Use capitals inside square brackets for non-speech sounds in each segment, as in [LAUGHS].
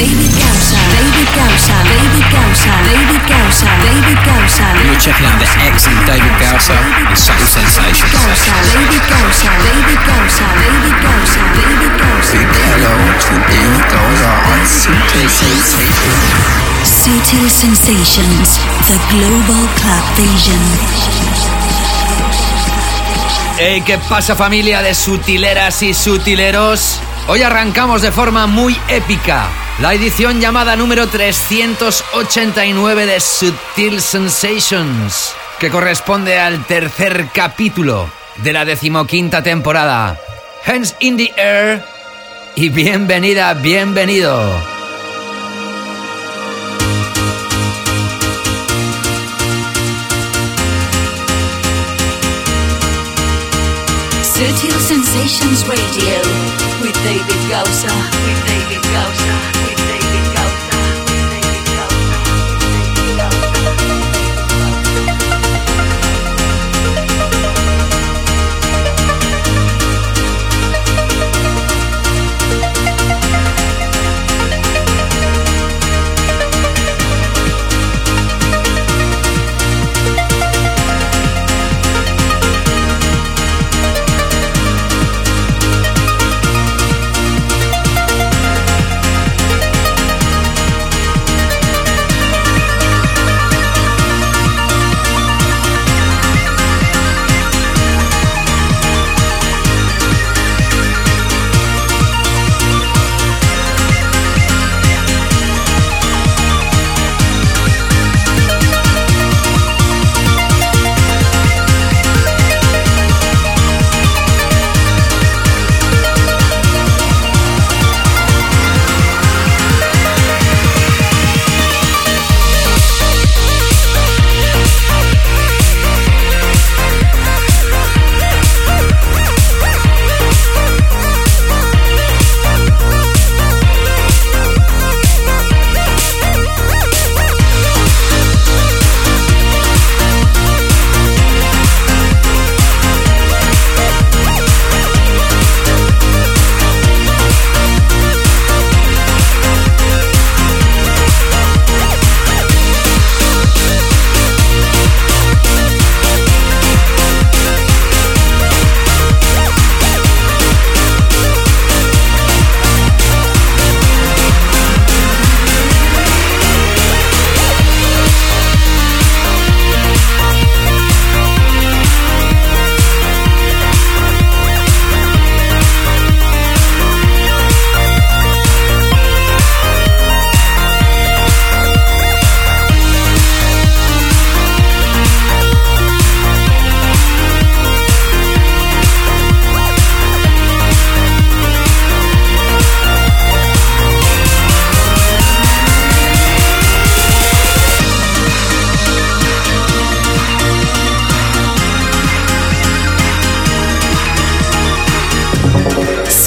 David Gausa. David Gausa. David Gausa. David Gausa. David Gausa. You're checking out the excellent David and Subtle Sensations. David. David. David. David. Big hello to David Gausa on Subtle Sensations. Subtle Sensations. The Global Club Vision. Hey, ¿qué pasa familia de sutileras y sutileros? Hoy arrancamos de forma muy épica la edición llamada número 389 de Subtil Sensations, que corresponde al tercer capítulo de la decimoquinta temporada. Hands in the air y bienvenida, bienvenido. Subtle Sensations Radio David Gausa. With David Gausa.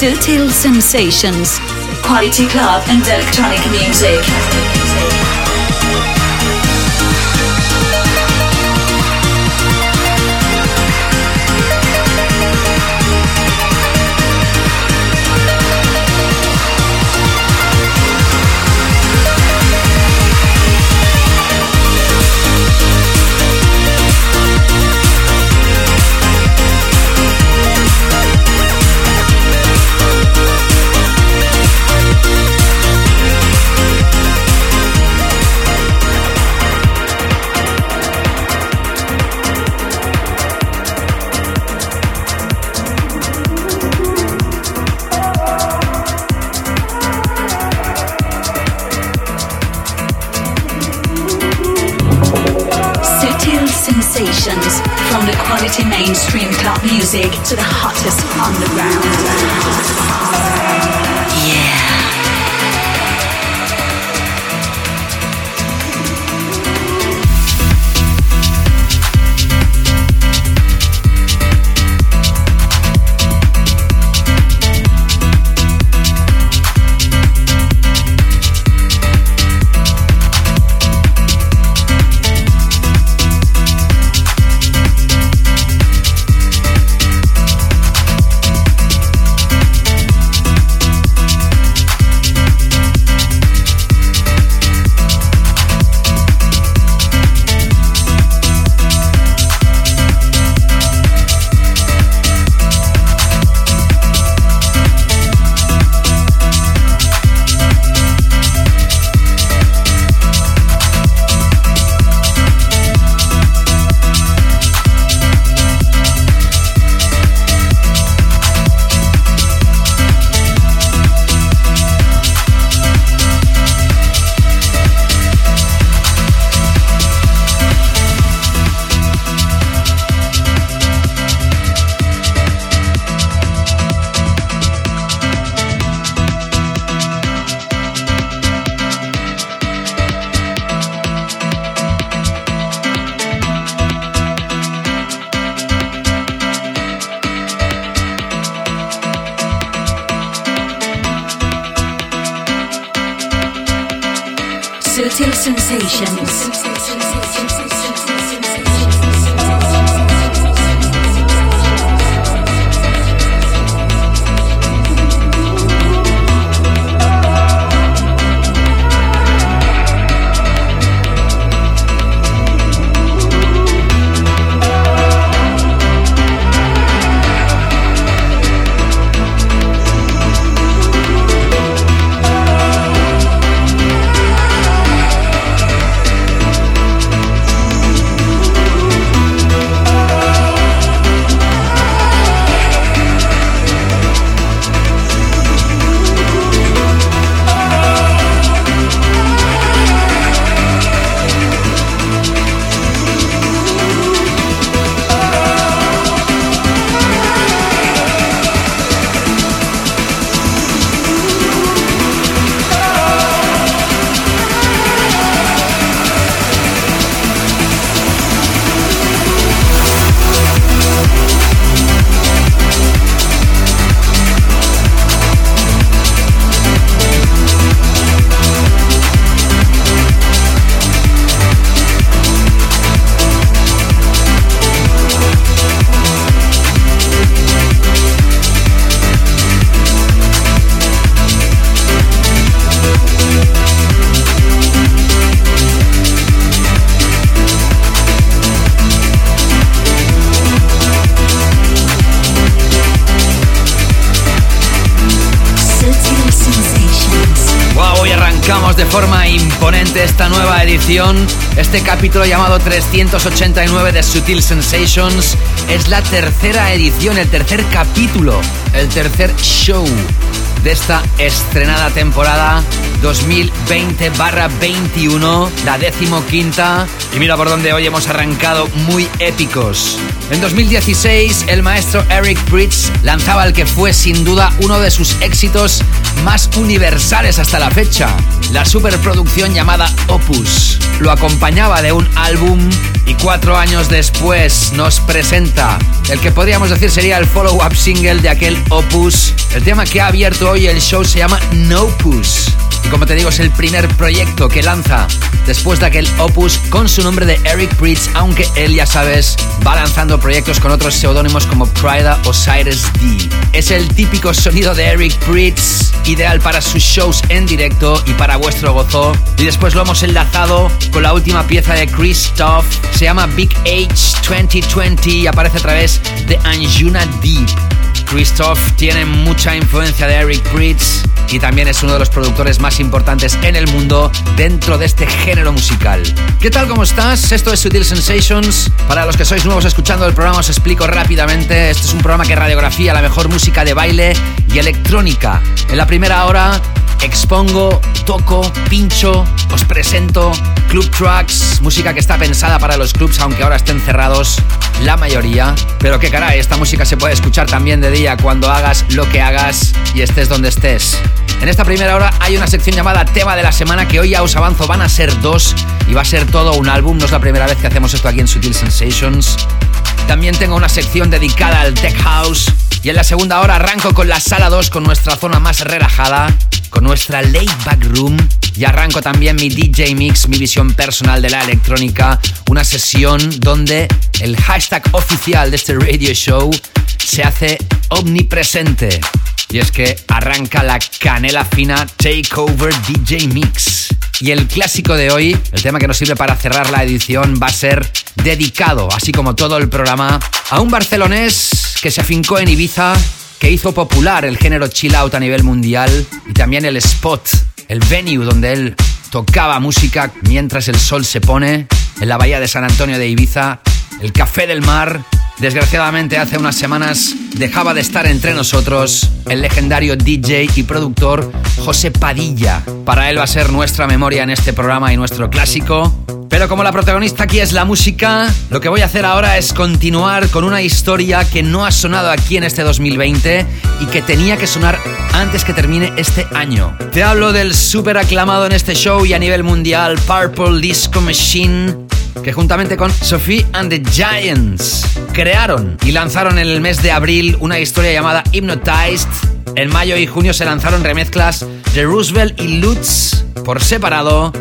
Subtle Sensations. Quality club and electronic music. Mainstream club music to the hottest underground. Esta nueva edición, este capítulo llamado 389 de Sutil Sensations. Es la tercera edición, el tercer capítulo, el tercer show de esta estrenada temporada 2020-21, la decimoquinta. Y mira por donde hoy hemos arrancado muy épicos. En 2016, el maestro Eric Pritz lanzaba el que fue sin duda uno de sus éxitos más universales hasta la fecha, la superproducción llamada Opus. Lo acompañaba de un álbum y cuatro años después nos presenta el que podríamos decir sería el follow-up single de aquel Opus. El tema que ha abierto hoy el show se llama No Push. Y como te digo, es el primer proyecto que lanza después de aquel opus con su nombre de Eric Pritz, aunque él, ya sabes, va lanzando proyectos con otros seudónimos como Prida o Cyrus D. Es el típico sonido de Eric Pritz, ideal para sus shows en directo y para vuestro gozo. Y después lo hemos enlazado con la última pieza de Christoph, se llama Big H 2020 y aparece a través de Anjuna Deep. Christoph tiene mucha influencia de Eric Pritz y también es uno de los productores más importantes en el mundo dentro de este género musical. ¿Qué tal? ¿Cómo estás? Esto es Sutil Sensations. Para los que sois nuevos escuchando el programa os explico rápidamente. Este es un programa que radiografía la mejor música de baile y electrónica. En la primera hora expongo, toco, pincho, os presento club tracks, música que está pensada para los clubs aunque ahora estén cerrados la mayoría. Pero que caray, esta música se puede escuchar también de día cuando hagas lo que hagas y estés donde estés. En esta primera hora hay una sección llamada Tema de la Semana que hoy ya os avanzo, van a ser dos y va a ser todo un álbum, no es la primera vez que hacemos esto aquí en Sutil Sensations. También tengo una sección dedicada al Tech House y en la segunda hora arranco con la sala 2 con nuestra zona más relajada, con nuestra late back room y arranco también mi DJ Mix, mi visión personal de la electrónica, una sesión donde el hashtag oficial de este radio show se hace omnipresente. Y es que arranca la canela fina Takeover DJ Mix. Y el clásico de hoy, el tema que nos sirve para cerrar la edición, va a ser dedicado, así como todo el programa, a un barcelonés que se afincó en Ibiza, que hizo popular el género chill out a nivel mundial y también el spot, el venue donde él tocaba música mientras el sol se pone en la bahía de San Antonio de Ibiza, el Café del Mar. Desgraciadamente hace unas semanas dejaba de estar entre nosotros el legendario DJ y productor José Padilla. Para él va a ser nuestra memoria en este programa y nuestro clásico. Pero como la protagonista aquí es la música, lo que voy a hacer ahora es continuar con una historia que no ha sonado aquí en este 2020 y que tenía que sonar antes que termine este año. Te hablo del súper aclamado en este show y a nivel mundial Purple Disco Machine que juntamente con Sophie and the Giants crearon y lanzaron en el mes de abril una historia llamada Hypnotized. En mayo y junio se lanzaron remezclas de Roosevelt y Lutz por separado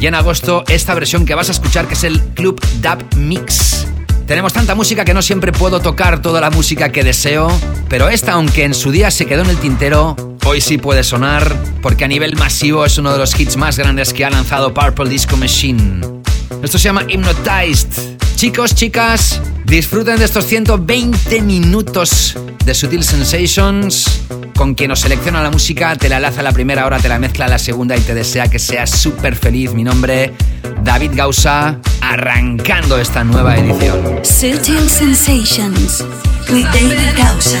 y en agosto esta versión que vas a escuchar que es el Club Dub Mix. Tenemos tanta música que no siempre puedo tocar toda la música que deseo, pero esta, aunque en su día se quedó en el tintero, hoy sí puede sonar porque a nivel masivo es uno de los hits más grandes que ha lanzado Purple Disco Machine. Esto se llama Hypnotized. Chicos, chicas, disfruten de estos 120 minutos de Sutil Sensations. Con quien nos selecciona la música, te la laza la primera hora, te la mezcla la segunda y te desea que seas súper feliz. Mi nombre, David Gausa, arrancando esta nueva edición. Sutil Sensations with David Gausa.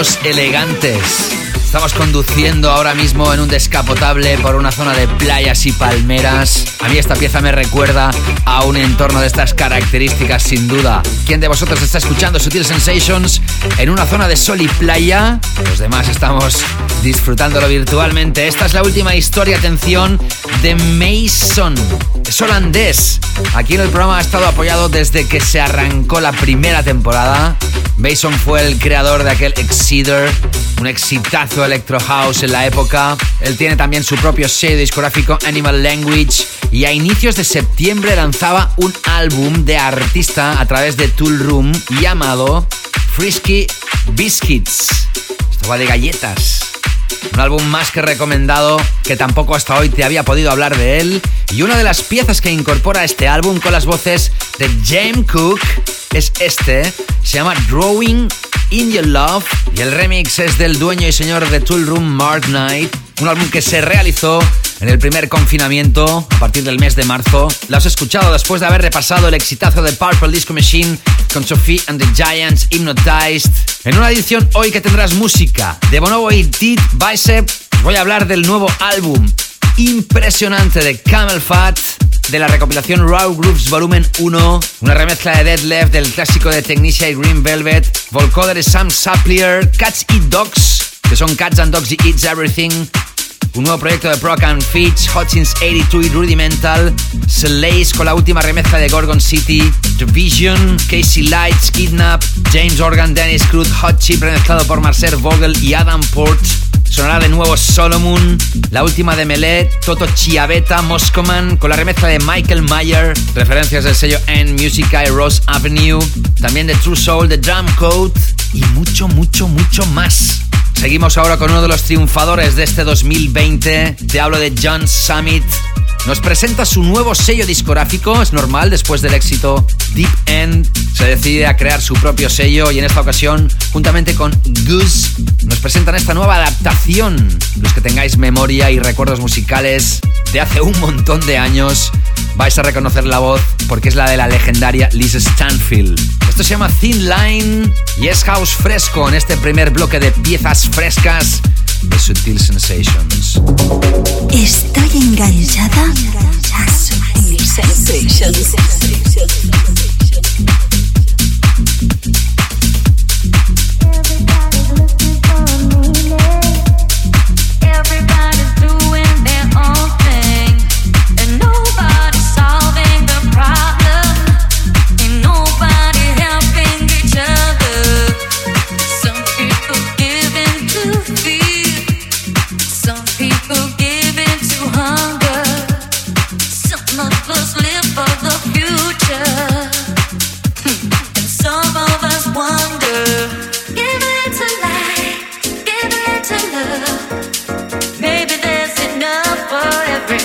Estamos elegantes. Estamos conduciendo ahora mismo en un descapotable por una zona de playas y palmeras. A mí esta pieza me recuerda a un entorno de estas características sin duda. ¿Quién de vosotros está escuchando Sutil Sensations en una zona de sol y playa? Los demás estamos disfrutándolo virtualmente. Esta es la última historia, atención, de Mason. Es holandés. Aquí en el programa ha estado apoyado desde que se arrancó la primera temporada. Mason fue el creador de aquel Exceeder, un exitazo electro house en la época. Él tiene también su propio sello discográfico Animal Language y a inicios de septiembre lanzaba un álbum de artista a través de Tool Room llamado Frisky Biscuits. Esto va de galletas. Un álbum más que recomendado que tampoco hasta hoy te había podido hablar de él. Y una de las piezas que incorpora este álbum con las voces de James Cook es este. Se llama Drawing in Your Love y el remix es del dueño y señor de Tool Room, Mark Knight. Un álbum que se realizó en el primer confinamiento a partir del mes de marzo. Lo has escuchado después de haber repasado el exitazo de Purple Disco Machine con Sophie and the Giants Hypnotized. En una edición hoy que tendrás música de Bonobo y Deep Bicep, voy a hablar del nuevo álbum impresionante de Camel Fat de la recopilación Raw Grooves Volumen 1, una remezcla de Dead Left del clásico de Technicia y Green Velvet, Volcoder de Sam Saplier, Cats Eat Dogs, que son Cats and Dogs Eats Everything, un nuevo proyecto de Proc and Fitch, Hutchins 82 y Rudimental, Slays con la última remezcla de Gorgon City, Division, Casey Lights, Kidnap, James Organ, Dennis Cruz, Hot Chip remezclado por Marcel Vogel y Adam Port. Sonará de nuevo Solomon, la última de Melet, Toto Chiaveta, Moscoman, con la remezcla de Michael Mayer, referencias del sello N Music y Rose Avenue, también de True Soul, de Drum Code y mucho, mucho, mucho más. Seguimos ahora con uno de los triunfadores de este 2020. Te hablo de John Summit. Nos presenta su nuevo sello discográfico, es normal, después del éxito Deep End, se decide a crear su propio sello y en esta ocasión, juntamente con Goose, nos presentan esta nueva adaptación. Los que tengáis memoria y recuerdos musicales de hace un montón de años, vais a reconocer la voz porque es la de la legendaria Liz Stanfield. Esto se llama Thin Line y es house fresco en este primer bloque de piezas frescas de Sutil Sensations. Estoy enganchada Sensations.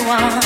someone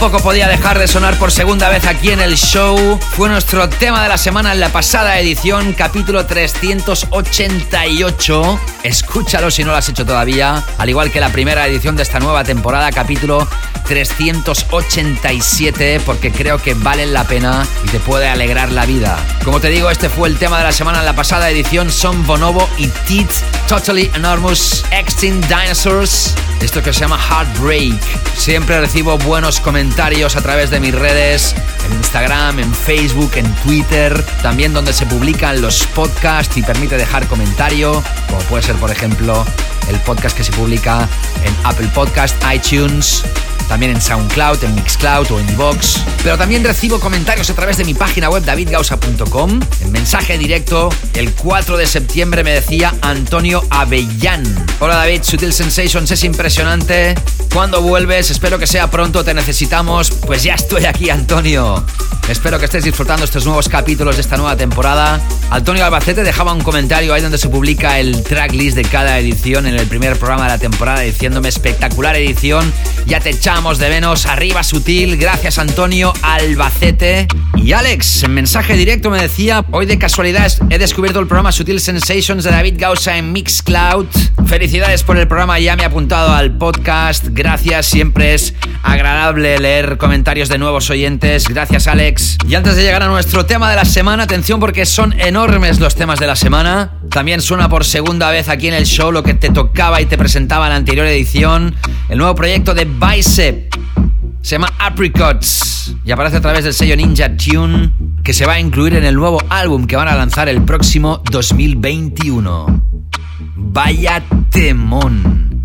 tampoco podía dejar de sonar por segunda vez aquí en el show. Fue nuestro tema de la semana en la pasada edición, capítulo 388. Escúchalo si no lo has hecho todavía, al igual que la primera edición de esta nueva temporada, capítulo 387, porque creo que vale la pena y te puede alegrar la vida. Como te digo, este fue el tema de la semana en la pasada edición, son Bonobo y Teeth, Totally Enormous Extinct Dinosaurs. Esto que se llama Heartbreak. Siempre recibo buenos comentarios a través de mis redes, en Instagram, en Facebook, en Twitter, también donde se publican los podcasts y permite dejar comentario, como puede ser por ejemplo el podcast que se publica en Apple Podcast, iTunes, también en SoundCloud, en Mixcloud o en Vox. Pero también recibo comentarios a través de mi página web davidgausa.com. En mensaje directo, el 4 de septiembre me decía Antonio Avellán. Hola David, Sutil Sensations es impresionante. ¿Cuándo vuelves? Espero que sea pronto, te necesitamos. Pues ya estoy aquí, Antonio. Espero que estés disfrutando estos nuevos capítulos de esta nueva temporada. Antonio Albacete dejaba un comentario ahí donde se publica el tracklist de cada edición en el primer programa de la temporada diciéndome espectacular edición. Ya te echamos echábamos de menos. Arriba Sutil, gracias Antonio Albacete. Y Alex, en mensaje directo me decía, hoy de casualidad he descubierto el programa Sutil Sensations de David Gausa en Mixcloud. Felicidades por el programa, ya me he apuntado al podcast. Gracias, siempre es agradable leer comentarios de nuevos oyentes. Gracias Alex. Y antes de llegar a nuestro tema de la semana, atención porque son enormes los temas de la semana. También suena por segunda vez aquí en el show lo que te tocaba y te presentaba en la anterior edición. El nuevo proyecto de Bicep. Se llama Apricots y aparece a través del sello Ninja Tune que se va a incluir en el nuevo álbum que van a lanzar el próximo 2021. Vaya temón.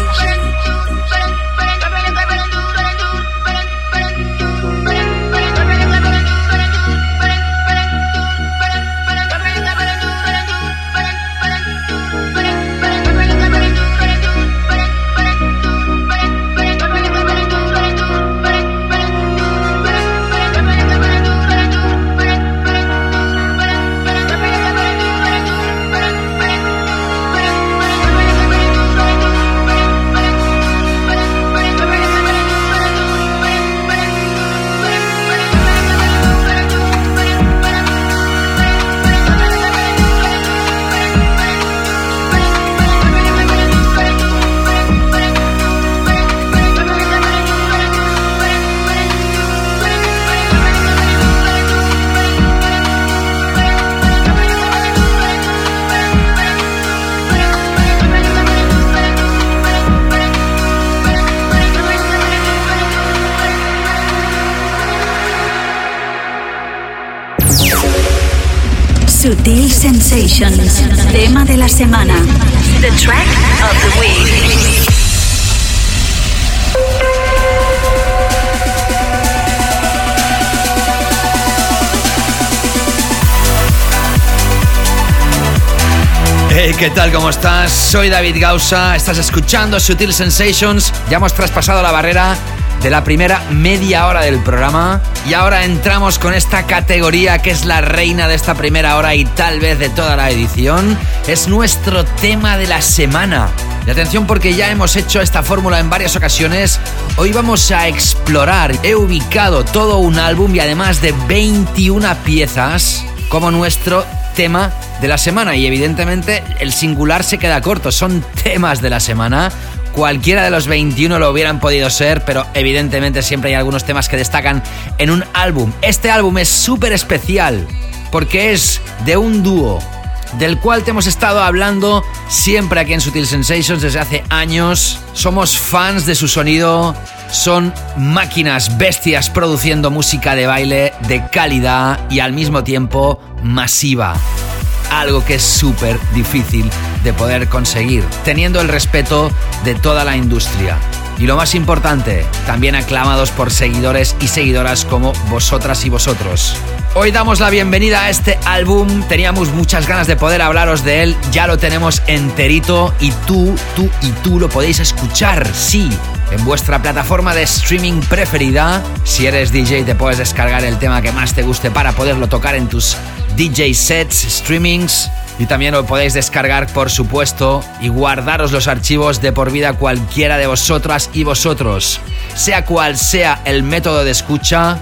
Semana. The track of the week. Hey, ¿qué tal? ¿Cómo estás? Soy David Gausa, estás escuchando Sutil Sensations. Ya hemos traspasado la barrera de la primera media hora del programa. Y ahora entramos con esta categoría que es la reina de esta primera hora y tal vez de toda la edición. Es nuestro tema de la semana. Y atención porque ya hemos hecho esta fórmula en varias ocasiones. Hoy vamos a explorar. He ubicado todo un álbum y además de 21 piezas como nuestro tema de la semana. Y evidentemente el singular se queda corto. Son temas de la semana Cualquiera de los 21 lo hubieran podido ser, pero evidentemente siempre hay algunos temas que destacan en un álbum. Este álbum es súper especial porque es de un dúo del cual te hemos estado hablando siempre aquí en Sutil Sensations desde hace años. Somos fans de su sonido, son máquinas bestias produciendo música de baile de calidad y al mismo tiempo masiva algo que es súper difícil de poder conseguir, teniendo el respeto de toda la industria. Y lo más importante, también aclamados por seguidores y seguidoras como vosotras y vosotros. Hoy damos la bienvenida a este álbum, teníamos muchas ganas de poder hablaros de él, ya lo tenemos enterito y tú, tú y tú lo podéis escuchar, sí, en vuestra plataforma de streaming preferida. Si eres DJ te puedes descargar el tema que más te guste para poderlo tocar en tus DJ sets, streamings y también lo podéis descargar por supuesto y guardaros los archivos de por vida cualquiera de vosotras y vosotros. Sea cual sea el método de escucha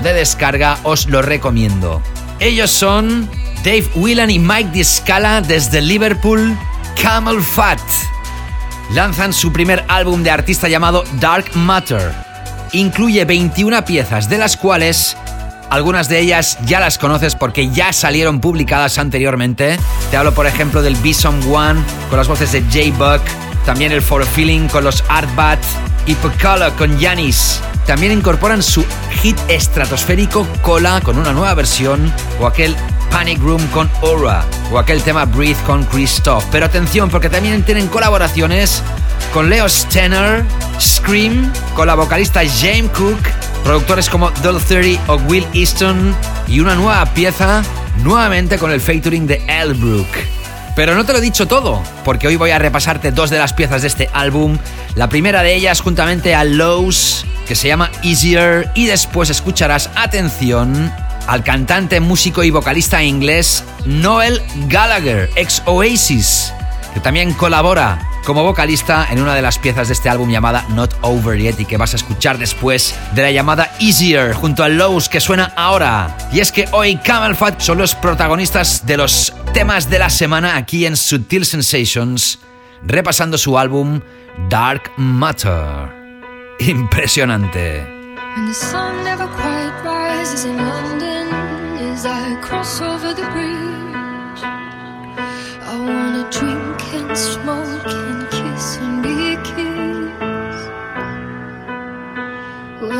de descarga, os lo recomiendo. Ellos son Dave Whelan y Mike Discala desde Liverpool, Camel Fat. Lanzan su primer álbum de artista llamado Dark Matter. Incluye 21 piezas, de las cuales algunas de ellas ya las conoces porque ya salieron publicadas anteriormente. Te hablo, por ejemplo, del Bison One con las voces de J-Buck, también el For a Feeling con los Artbat y Pocala con Yanis. También incorporan su hit estratosférico Cola con una nueva versión o aquel Panic Room con Aura o aquel tema Breathe con Christoph. Pero atención porque también tienen colaboraciones con Leo Stenner, Scream, con la vocalista James Cook productores como Dull 30 o Will Easton y una nueva pieza nuevamente con el featuring de Elbrook. Pero no te lo he dicho todo, porque hoy voy a repasarte dos de las piezas de este álbum. La primera de ellas juntamente a Lowe's, que se llama Easier, y después escucharás, atención, al cantante, músico y vocalista inglés Noel Gallagher, ex Oasis, que también colabora como vocalista en una de las piezas de este álbum llamada Not Over Yet y que vas a escuchar después de la llamada Easier junto a Lowe's que suena ahora. Y es que hoy Camel Fat son los protagonistas de los temas de la semana aquí en Sutil Sensations, repasando su álbum Dark Matter. Impresionante.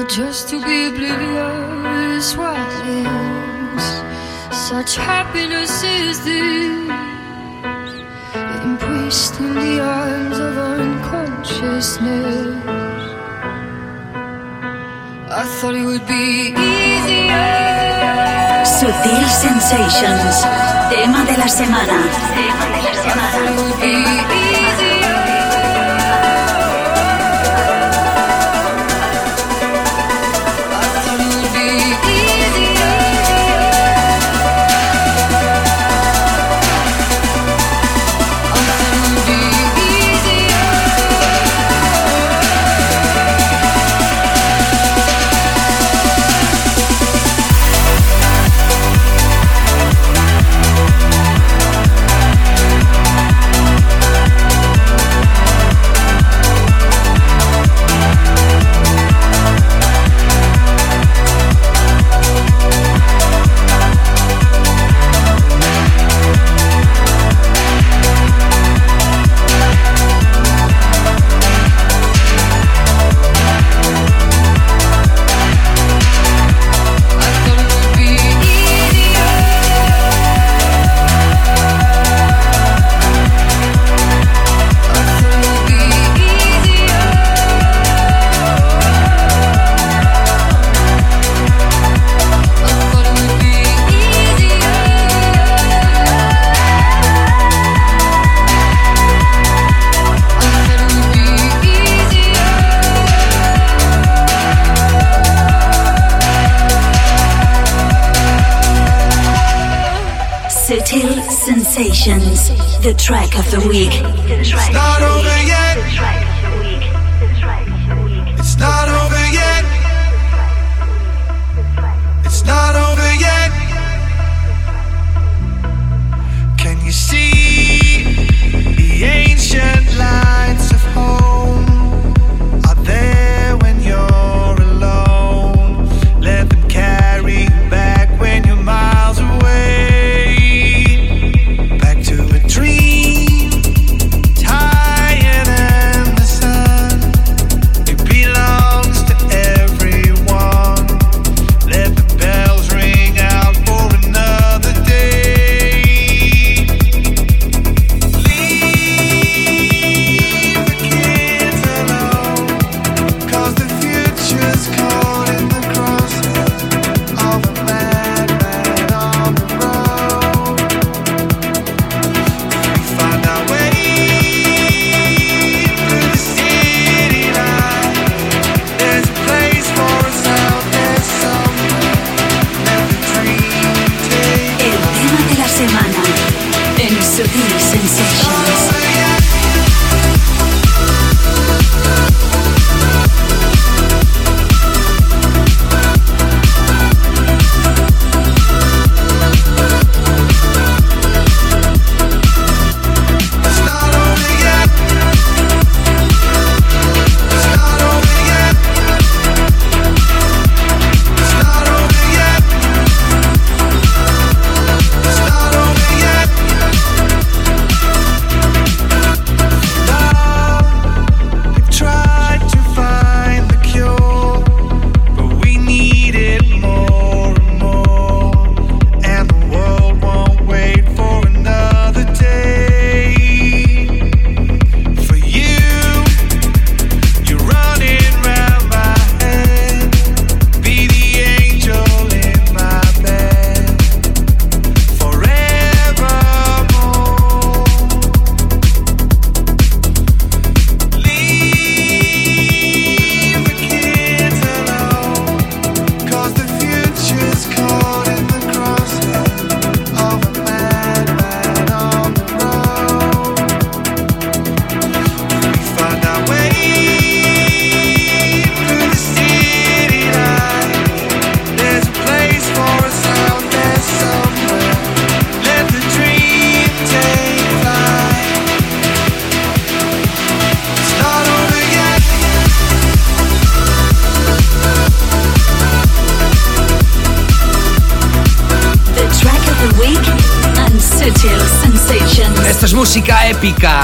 Just to be oblivious, what is such happiness is this? Embraced in the arms of unconsciousness. I thought it would be easier. Sutil Sensations, tema de la semana. Tema de la semana. The track of the week. Not over yet.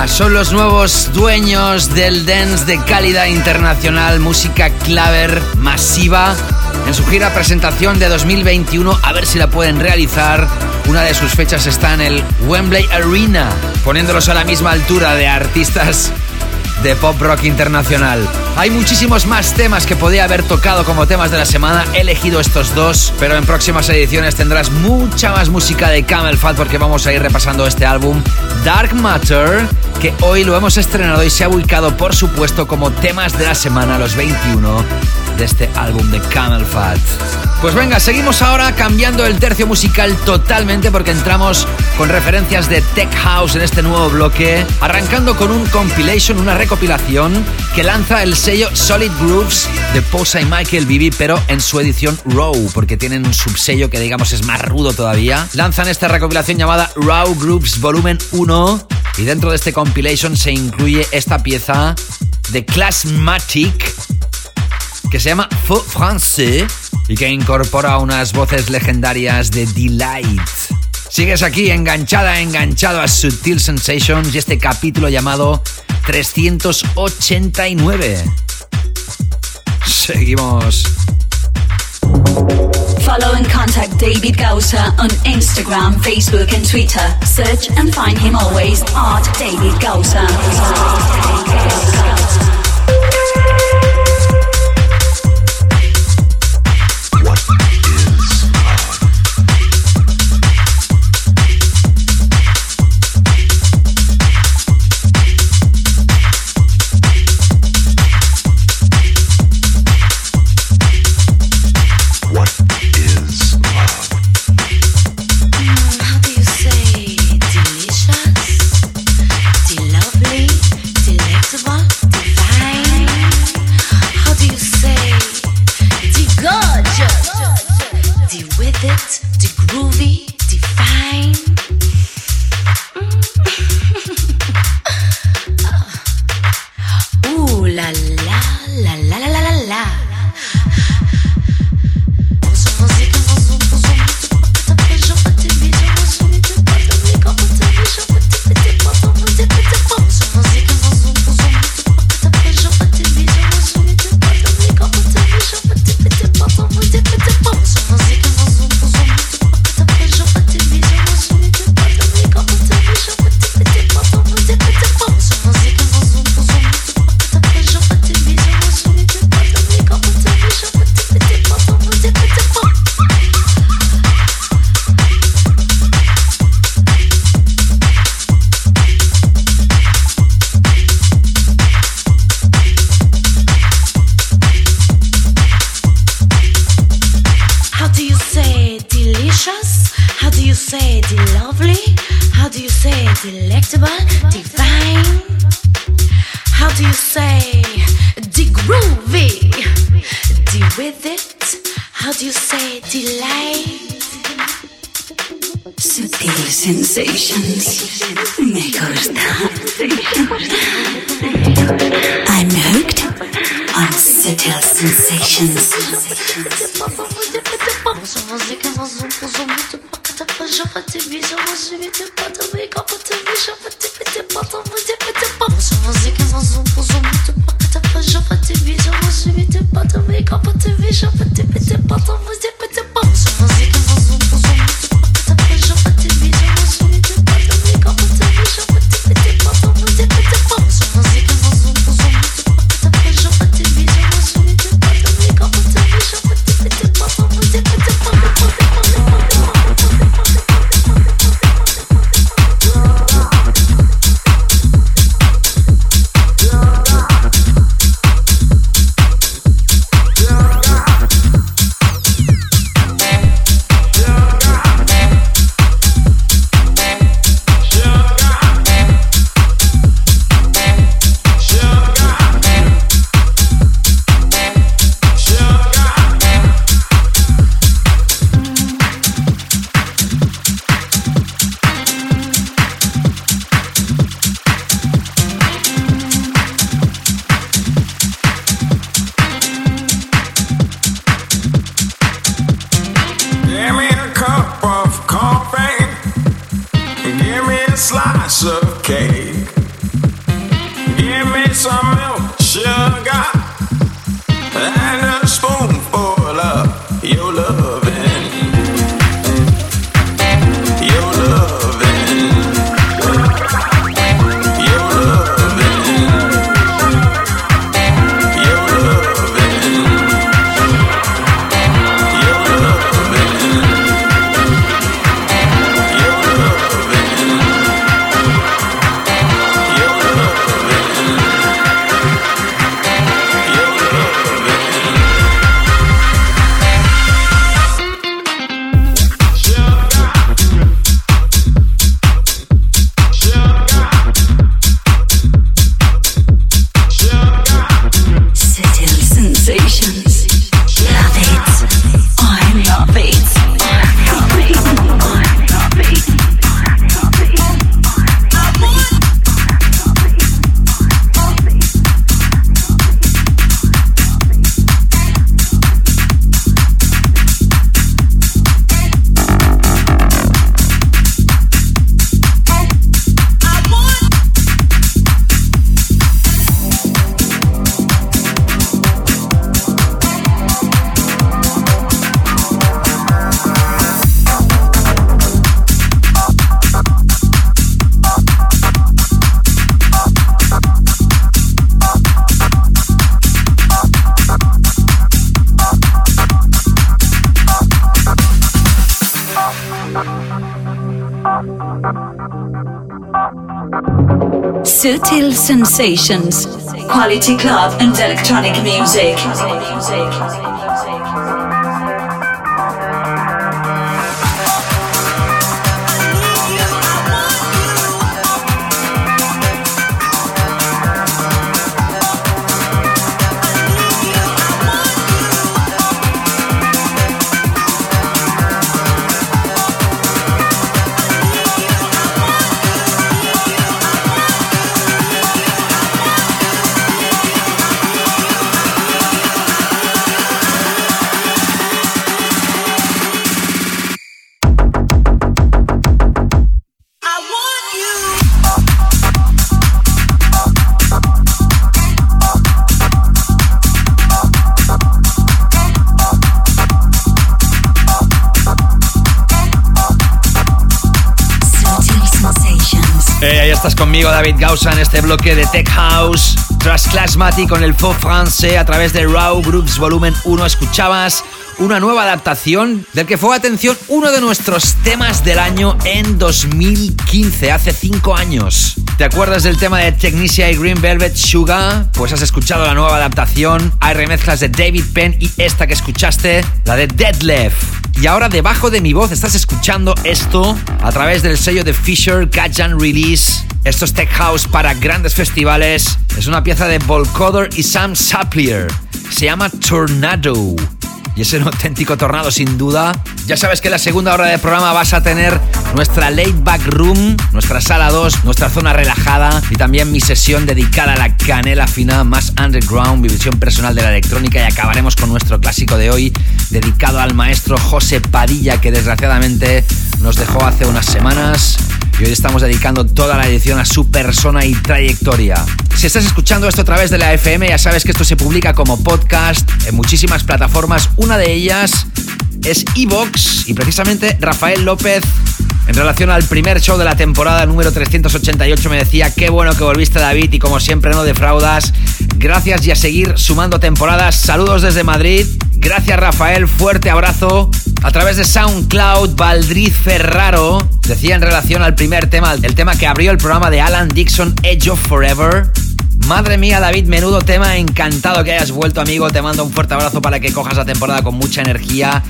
Son los nuevos dueños del dance de calidad internacional, música claver masiva. En su gira presentación de 2021, a ver si la pueden realizar. Una de sus fechas está en el Wembley Arena, poniéndolos a la misma altura de artistas de pop rock internacional. Hay muchísimos más temas que podía haber tocado como temas de la semana. He elegido estos dos, pero en próximas ediciones tendrás mucha más música de Camel porque vamos a ir repasando este álbum Dark Matter, que hoy lo hemos estrenado y se ha ubicado, por supuesto, como temas de la semana, los 21 de este álbum de Camel Fat. Pues venga, seguimos ahora cambiando el tercio musical totalmente porque entramos con referencias de Tech House en este nuevo bloque, arrancando con un compilation, una recopilación que lanza el sello Solid Grooves de Posa y Michael Bibi, pero en su edición Raw, porque tienen un subsello que digamos es más rudo todavía. Lanzan esta recopilación llamada Raw Grooves Volumen 1 y dentro de este compilation se incluye esta pieza de Classmatic que se llama Faux Français y que incorpora unas voces legendarias de Delight. Sigues aquí enganchada, enganchado a Sutil Sensations y este capítulo llamado 389. Seguimos. Follow and contact David Gausa on Instagram, Facebook, and Twitter. Search and find him always at David Gausa. Sutil sensations. Quality club and electronic music. Conmigo, David Gausa, en este bloque de Tech House. Tras Classmatic con el Faux France a través de Raw Groups Volumen 1 escuchabas una nueva adaptación del que fue, atención, uno de nuestros temas del año en 2015, hace 5 años. ¿Te acuerdas del tema de Technicia y Green Velvet Sugar? Pues has escuchado la nueva adaptación. Hay remezclas de David Penn y esta que escuchaste, la de Deadlift. Y ahora debajo de mi voz estás escuchando esto a través del sello de Fisher and Release. Esto es Tech House para grandes festivales. Es una pieza de Volcoder y Sam Saplier. Se llama Tornado. Y es un auténtico tornado sin duda. Ya sabes que la segunda hora del programa vas a tener nuestra late back room, nuestra sala 2, nuestra zona relajada y también mi sesión dedicada a la canela fina más underground, mi visión personal de la electrónica y acabaremos con nuestro clásico de hoy dedicado al maestro José Padilla que desgraciadamente nos dejó hace unas semanas y hoy estamos dedicando toda la edición a su persona y trayectoria. Si estás escuchando esto a través de la FM, ya sabes que esto se publica como podcast en muchísimas plataformas. Una de ellas es Evox y precisamente Rafael López en relación al primer show de la temporada número 388 me decía qué bueno que volviste David y como siempre no defraudas. Gracias y a seguir sumando temporadas. Saludos desde Madrid. Gracias Rafael, fuerte abrazo. A través de SoundCloud, Valdriz Ferraro decía en relación al primer tema, el tema que abrió el programa de Alan Dixon, Edge of Forever. Madre mía, David, menudo tema. Encantado que hayas vuelto, amigo. Te mando un fuerte abrazo para que cojas la temporada con mucha energía.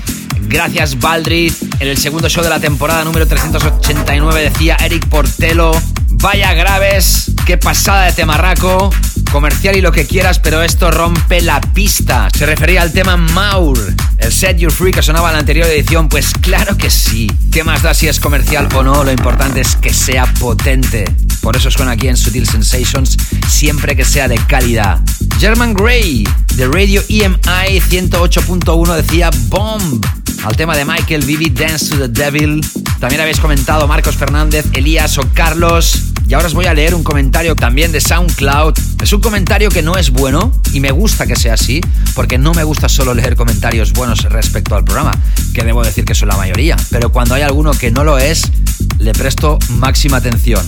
Gracias, Valdriz. En el segundo show de la temporada número 389 decía Eric Portelo. Vaya graves, qué pasada de temarraco. Comercial y lo que quieras, pero esto rompe la pista. Se refería al tema Maur, el Set Your Free que sonaba en la anterior edición. Pues claro que sí. ¿Qué más da si es comercial o no? Lo importante es que sea potente. Por eso suena aquí en Sutil Sensations, siempre que sea de calidad. German Grey, de Radio EMI 108.1, decía Bomb. Al tema de Michael Vivi, Dance to the Devil. También habéis comentado Marcos Fernández, Elías o Carlos. Y ahora os voy a leer un comentario también de SoundCloud. Es un comentario que no es bueno y me gusta que sea así, porque no me gusta solo leer comentarios buenos respecto al programa, que debo decir que son la mayoría. Pero cuando hay alguno que no lo es, le presto máxima atención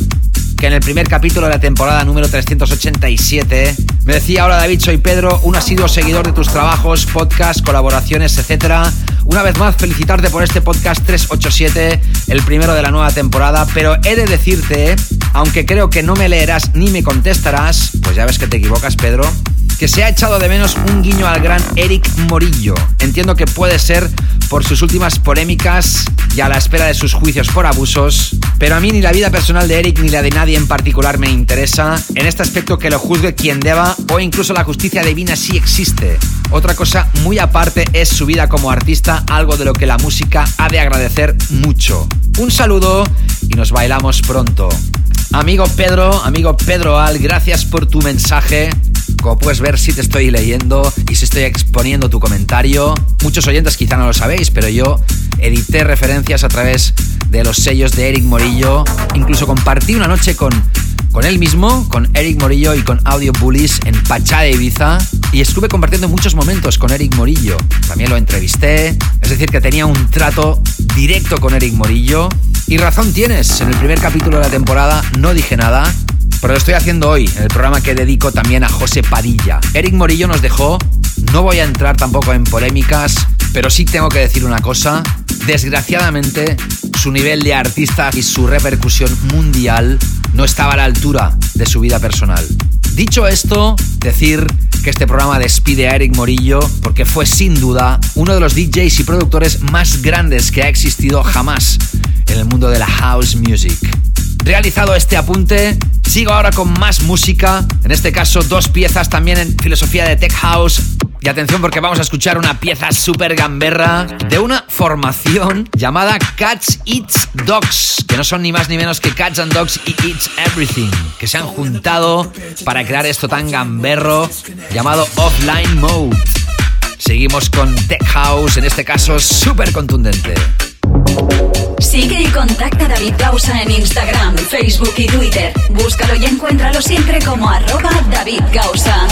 que en el primer capítulo de la temporada número 387 me decía ahora David, soy Pedro, un asiduo seguidor de tus trabajos, podcasts, colaboraciones, etcétera. Una vez más, felicitarte por este podcast 387, el primero de la nueva temporada, pero he de decirte, aunque creo que no me leerás ni me contestarás, pues ya ves que te equivocas, Pedro, que se ha echado de menos un guiño al gran Eric Morillo. Entiendo que puede ser por sus últimas polémicas y a la espera de sus juicios por abusos, pero a mí ni la vida personal de Eric ni la de nadie en particular me interesa. En este aspecto que lo juzgue quien deba o incluso la justicia divina sí existe. Otra cosa muy aparte es su vida como artista, algo de lo que la música ha de agradecer mucho. Un saludo y nos bailamos pronto. Amigo Pedro, amigo Pedro Al, gracias por tu mensaje. Como puedes ver, si te estoy leyendo y si estoy exponiendo tu comentario. Muchos oyentes quizá no lo sabéis, pero yo edité referencias a través de los sellos de Eric Morillo. Incluso compartí una noche con, con él mismo, con Eric Morillo y con Audio Bullies en Pachá de Ibiza. Y estuve compartiendo muchos momentos con Eric Morillo. También lo entrevisté. Es decir, que tenía un trato directo con Eric Morillo. Y razón tienes, en el primer capítulo de la temporada no dije nada, pero lo estoy haciendo hoy, en el programa que dedico también a José Padilla. Eric Morillo nos dejó, no voy a entrar tampoco en polémicas, pero sí tengo que decir una cosa. Desgraciadamente, su nivel de artista y su repercusión mundial no estaba a la altura de su vida personal. Dicho esto, decir que este programa despide a Eric Morillo porque fue sin duda uno de los DJs y productores más grandes que ha existido jamás en el mundo de la house music. Realizado este apunte, sigo ahora con más música, en este caso dos piezas también en filosofía de tech house. Y atención porque vamos a escuchar una pieza super gamberra de una formación llamada Cats Eats Dogs, que no son ni más ni menos que Cats and Dogs y Eats Everything, que se han juntado para crear esto tan gamberro llamado Offline Mode. Seguimos con Tech House, en este caso súper contundente. Sigue y contacta a David Gausa en Instagram, Facebook y Twitter. Búscalo y encuéntralo siempre como arroba David Gausa.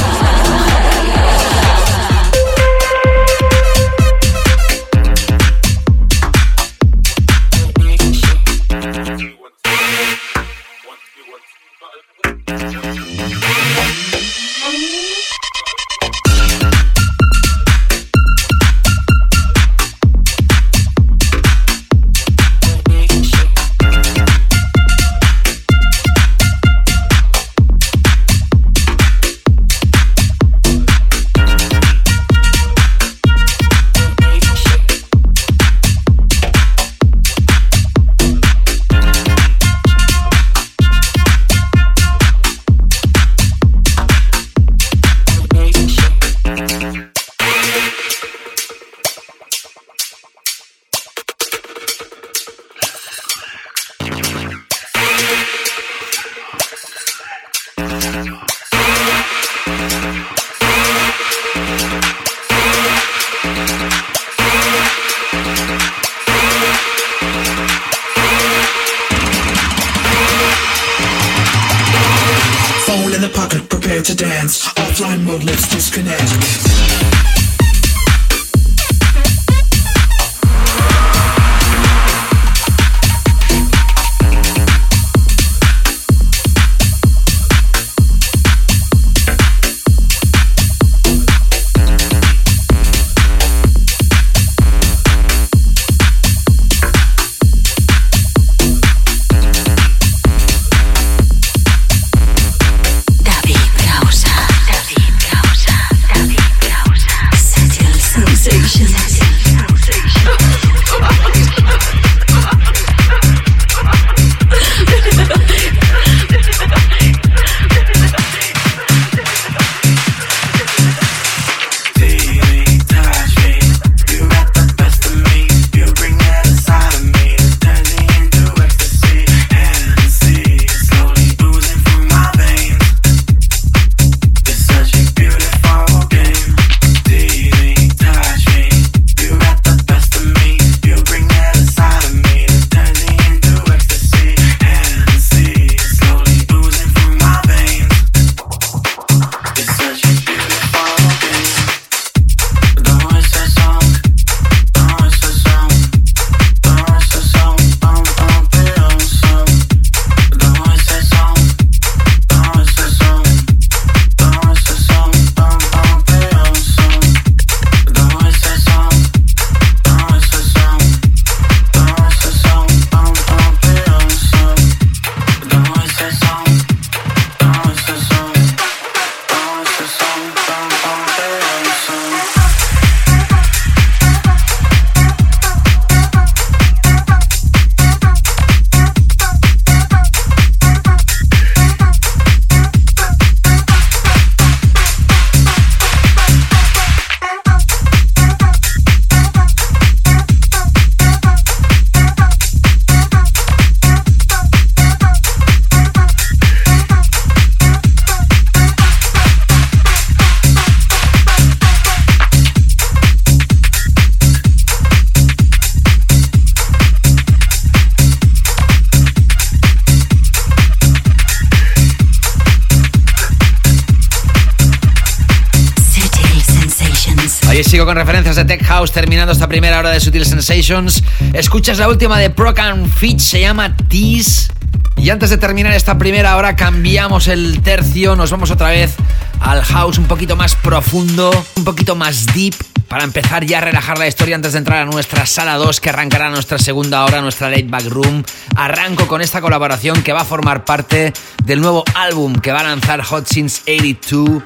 Con referencias de Tech House terminando esta primera hora de Sutil Sensations. Escuchas la última de Proc and Fitch, se llama Tease. Y antes de terminar esta primera hora cambiamos el tercio, nos vamos otra vez al house un poquito más profundo, un poquito más deep, para empezar ya a relajar la historia antes de entrar a nuestra sala 2 que arrancará nuestra segunda hora, nuestra late back room. Arranco con esta colaboración que va a formar parte del nuevo álbum que va a lanzar Hot Since 82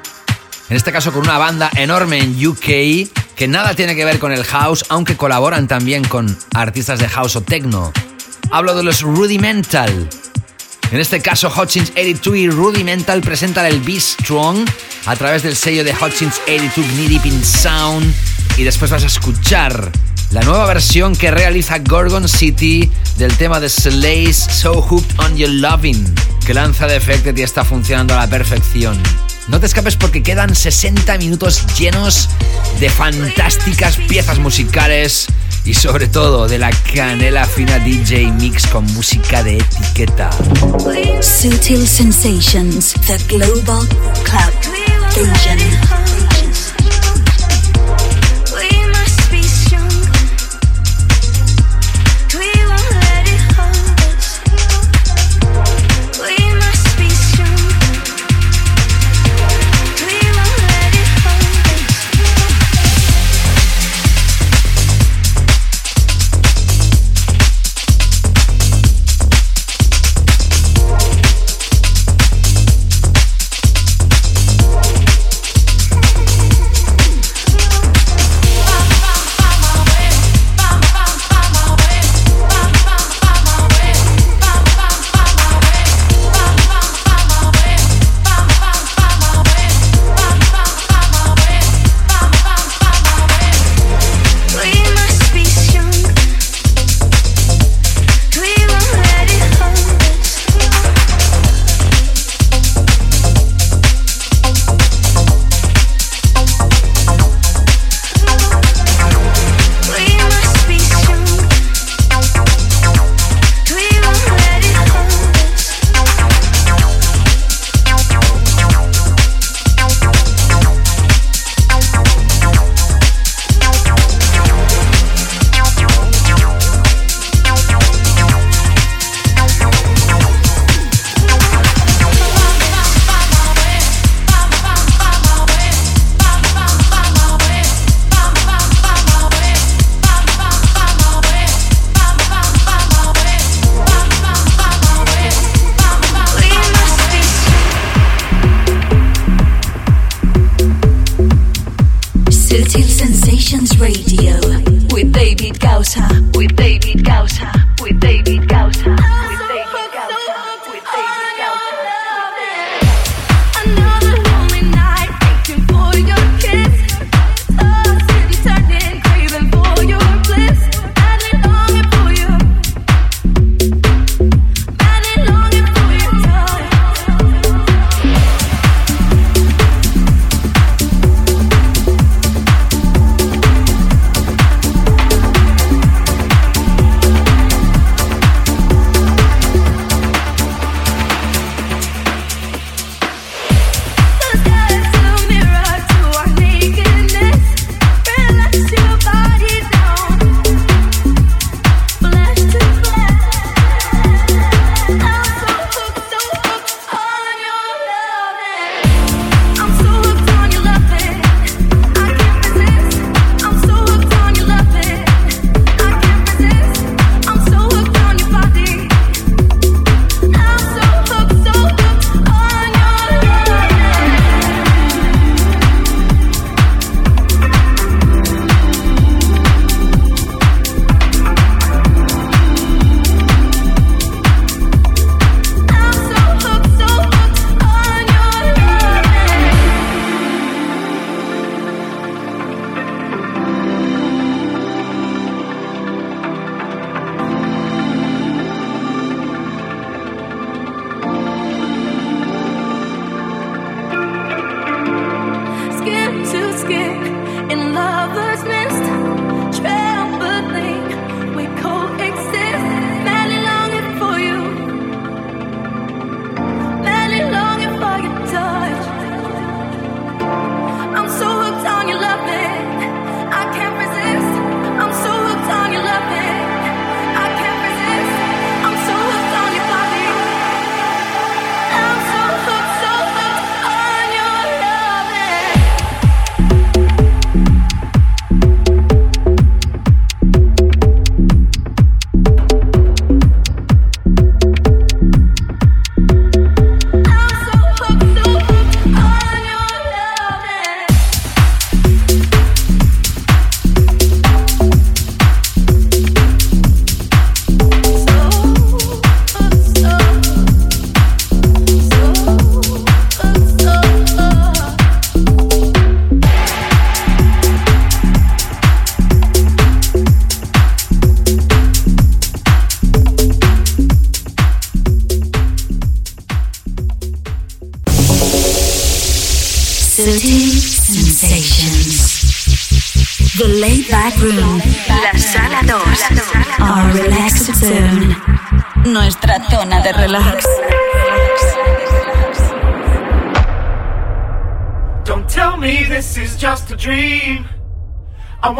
en este caso con una banda enorme en UK que nada tiene que ver con el house, aunque colaboran también con artistas de house o techno. Hablo de los Rudimental. En este caso, Hutchins 82 y Rudimental presentan el Be Strong a través del sello de Hutchins 82 Knee Deep in Sound. Y después vas a escuchar la nueva versión que realiza Gorgon City del tema de Slays So Hooked on Your Loving, que lanza Defected y está funcionando a la perfección. No te escapes porque quedan 60 minutos llenos de fantásticas piezas musicales y sobre todo de la canela fina DJ Mix con música de etiqueta.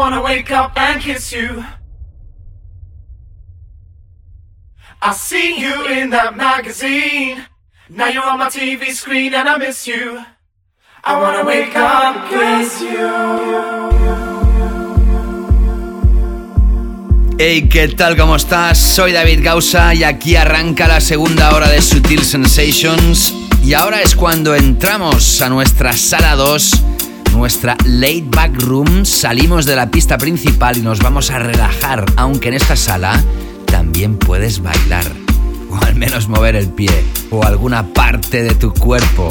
Wanna wake up and kiss you. I see you in that magazine. Now you're on my TV screen and I miss you. I wanna wake up kiss you. Hey, ¿qué tal? ¿Cómo estás? Soy David Gausa y aquí arranca la segunda hora de Sutil Sensations. Y ahora es cuando entramos a nuestra sala 2, nuestra laid back room. Salimos de la pista principal y nos vamos a relajar, aunque en esta sala también puedes bailar, o al menos mover el pie, o alguna parte de tu cuerpo.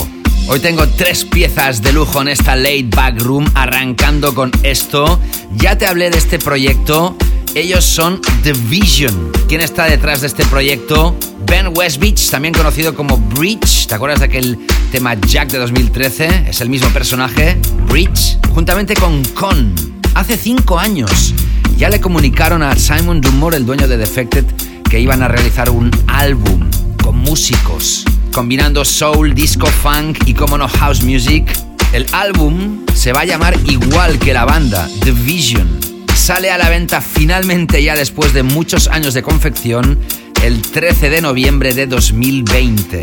Hoy tengo tres piezas de lujo en esta laid back room, arrancando con esto. Ya te hablé de este proyecto. Ellos son The Vision. ¿Quién está detrás de este proyecto? Ben Westbeach, también conocido como Breach. ¿Te acuerdas de aquel tema Jack de 2013? Es el mismo personaje, Breach. Juntamente con Con. Hace cinco años ya le comunicaron a Simon Dumore, el dueño de Defected, que iban a realizar un álbum con músicos, combinando soul, disco, funk y, como no, house music. El álbum se va a llamar igual que la banda, The Vision. Sale a la venta finalmente ya después de muchos años de confección el 13 de noviembre de 2020.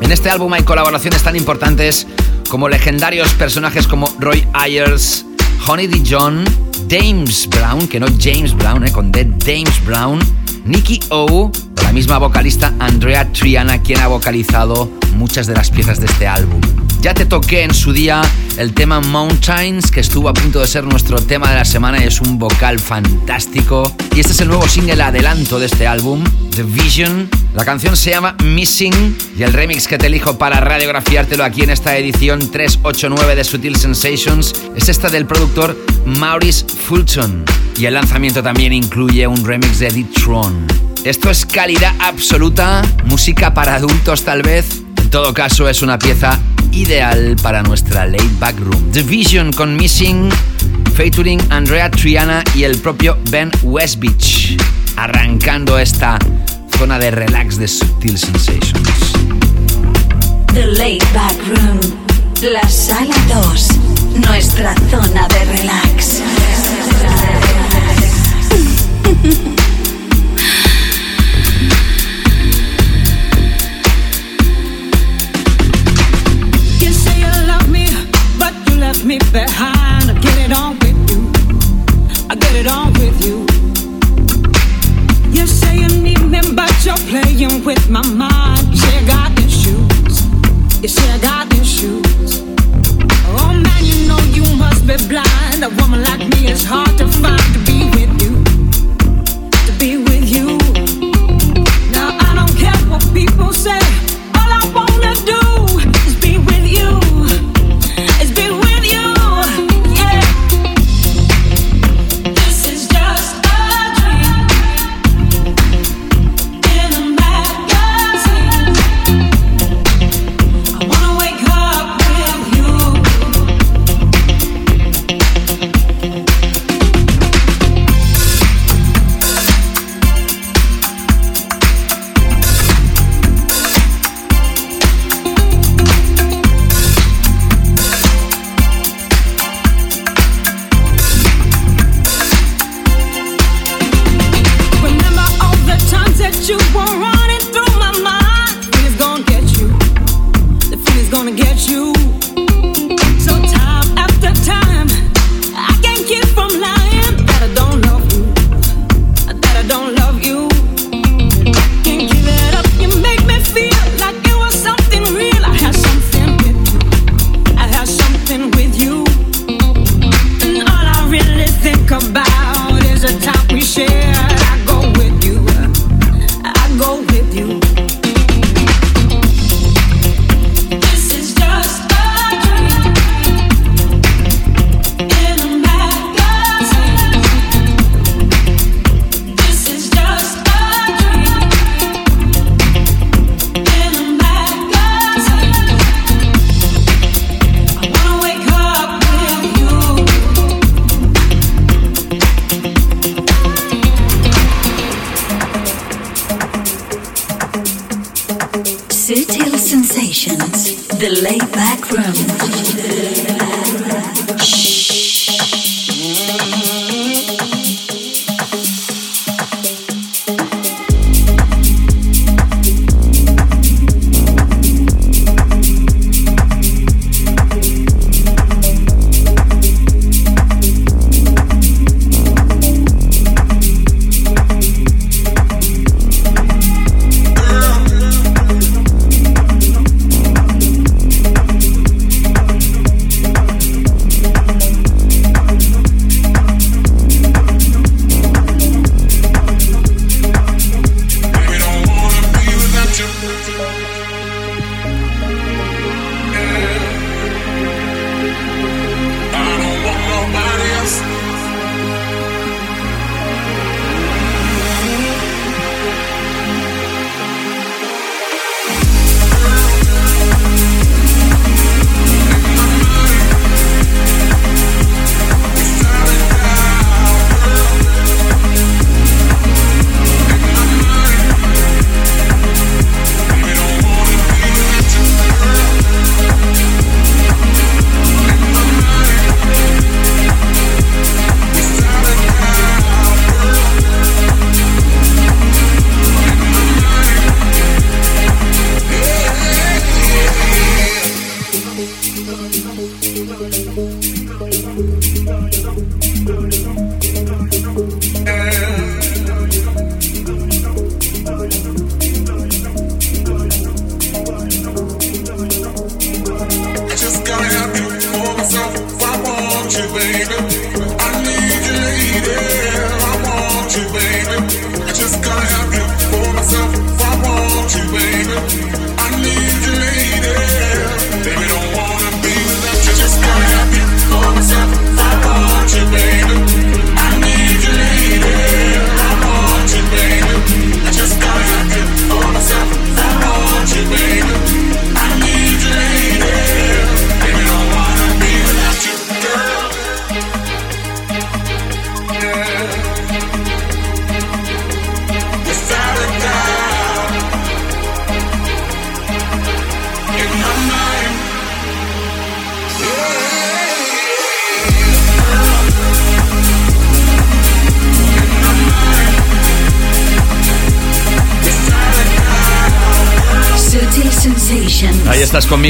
En este álbum hay colaboraciones tan importantes como legendarios personajes como Roy Ayers, Honey D. John, James Brown, que no James Brown, eh, con D, James Brown, Nicky O, o la misma vocalista Andrea Triana, quien ha vocalizado muchas de las piezas de este álbum. Ya te toqué en su día el tema Mountains, que estuvo a punto de ser nuestro tema de la semana y es un vocal fantástico. Y este es el nuevo single adelanto de este álbum, The Vision. La canción se llama Missing y el remix que te elijo para radiografiártelo aquí en esta edición 389 de Sutil Sensations es esta del productor Maurice Fulton. Y el lanzamiento también incluye un remix de Eddie Tron. Esto es calidad absoluta, música para adultos tal vez. En todo caso es una pieza ideal para nuestra laid back room. The Vision con Missing, featuring Andrea Triana y el propio Ben Westbeach, arrancando esta zona de relax de Sutil Sensations. The Laid Back Room. La Sala 2. Nuestra zona de relax.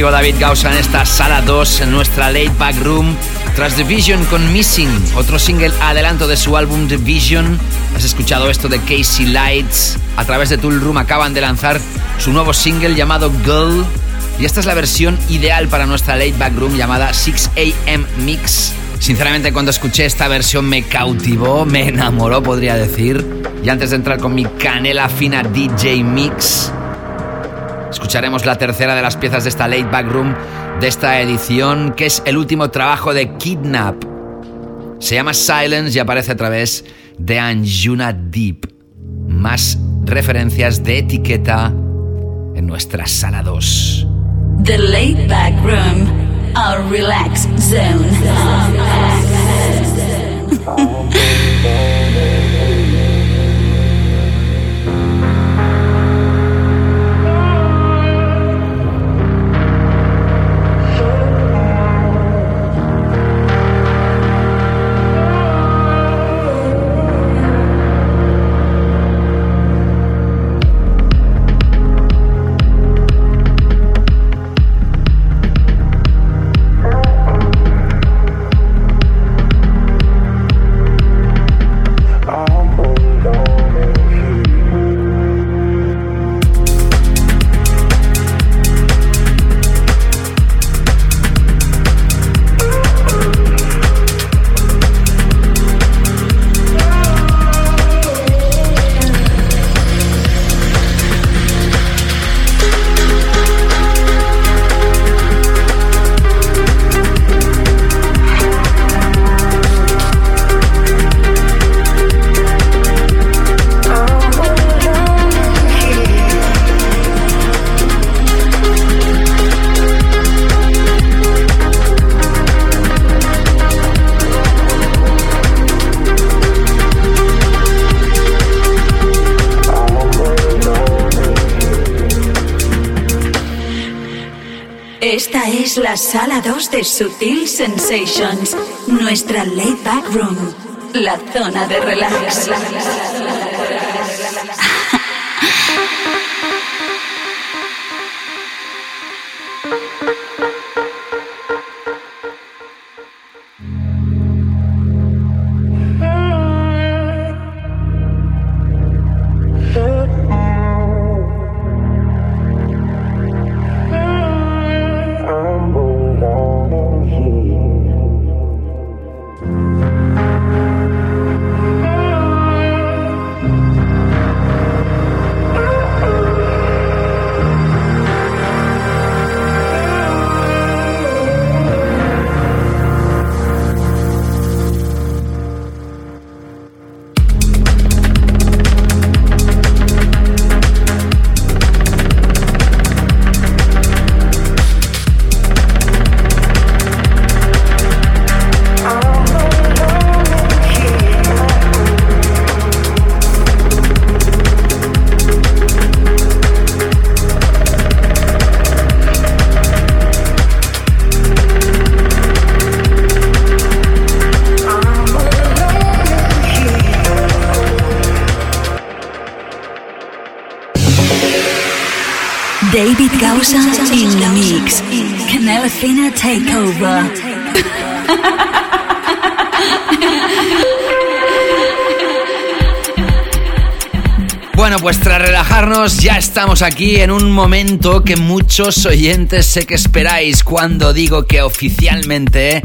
David Gausa en esta sala 2 en nuestra late back room tras The Vision con Missing, otro single adelanto de su álbum The Vision. Has escuchado esto de Casey Lights. A través de Tool Room acaban de lanzar su nuevo single llamado Girl. Y esta es la versión ideal para nuestra late back room llamada 6am Mix. Sinceramente cuando escuché esta versión me cautivó, me enamoró podría decir. Y antes de entrar con mi canela fina DJ Mix, Escucharemos la tercera de las piezas de esta Late Back Room de esta edición, que es el último trabajo de Kidnap. Se llama Silence y aparece a través de Anjuna Deep. Más referencias de etiqueta en nuestra sala 2. The Late Back Room, our relax zone. Es la sala 2 de Sutil Sensations, nuestra laid back room, la zona de relax. Fina Takeover. Bueno, pues tras relajarnos ya estamos aquí en un momento que muchos oyentes sé que esperáis cuando digo que oficialmente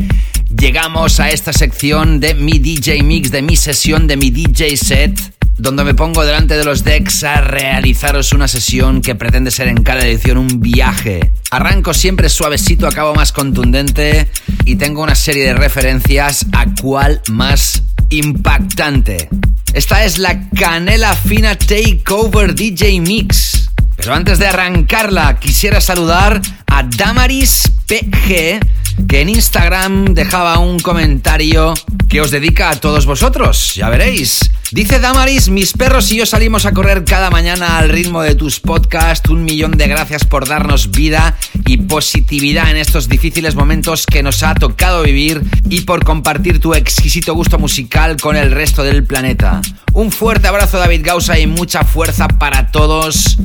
llegamos a esta sección de mi DJ Mix, de mi sesión, de mi DJ set donde me pongo delante de los decks a realizaros una sesión que pretende ser en cada edición un viaje. Arranco siempre suavecito, acabo más contundente y tengo una serie de referencias a cuál más impactante. Esta es la Canela Fina Takeover DJ Mix. Pero antes de arrancarla, quisiera saludar a Damaris PG, que en Instagram dejaba un comentario que os dedica a todos vosotros. Ya veréis. Dice Damaris, mis perros y yo salimos a correr cada mañana al ritmo de tus podcasts. Un millón de gracias por darnos vida y positividad en estos difíciles momentos que nos ha tocado vivir y por compartir tu exquisito gusto musical con el resto del planeta. Un fuerte abrazo David Gausa y mucha fuerza para todos.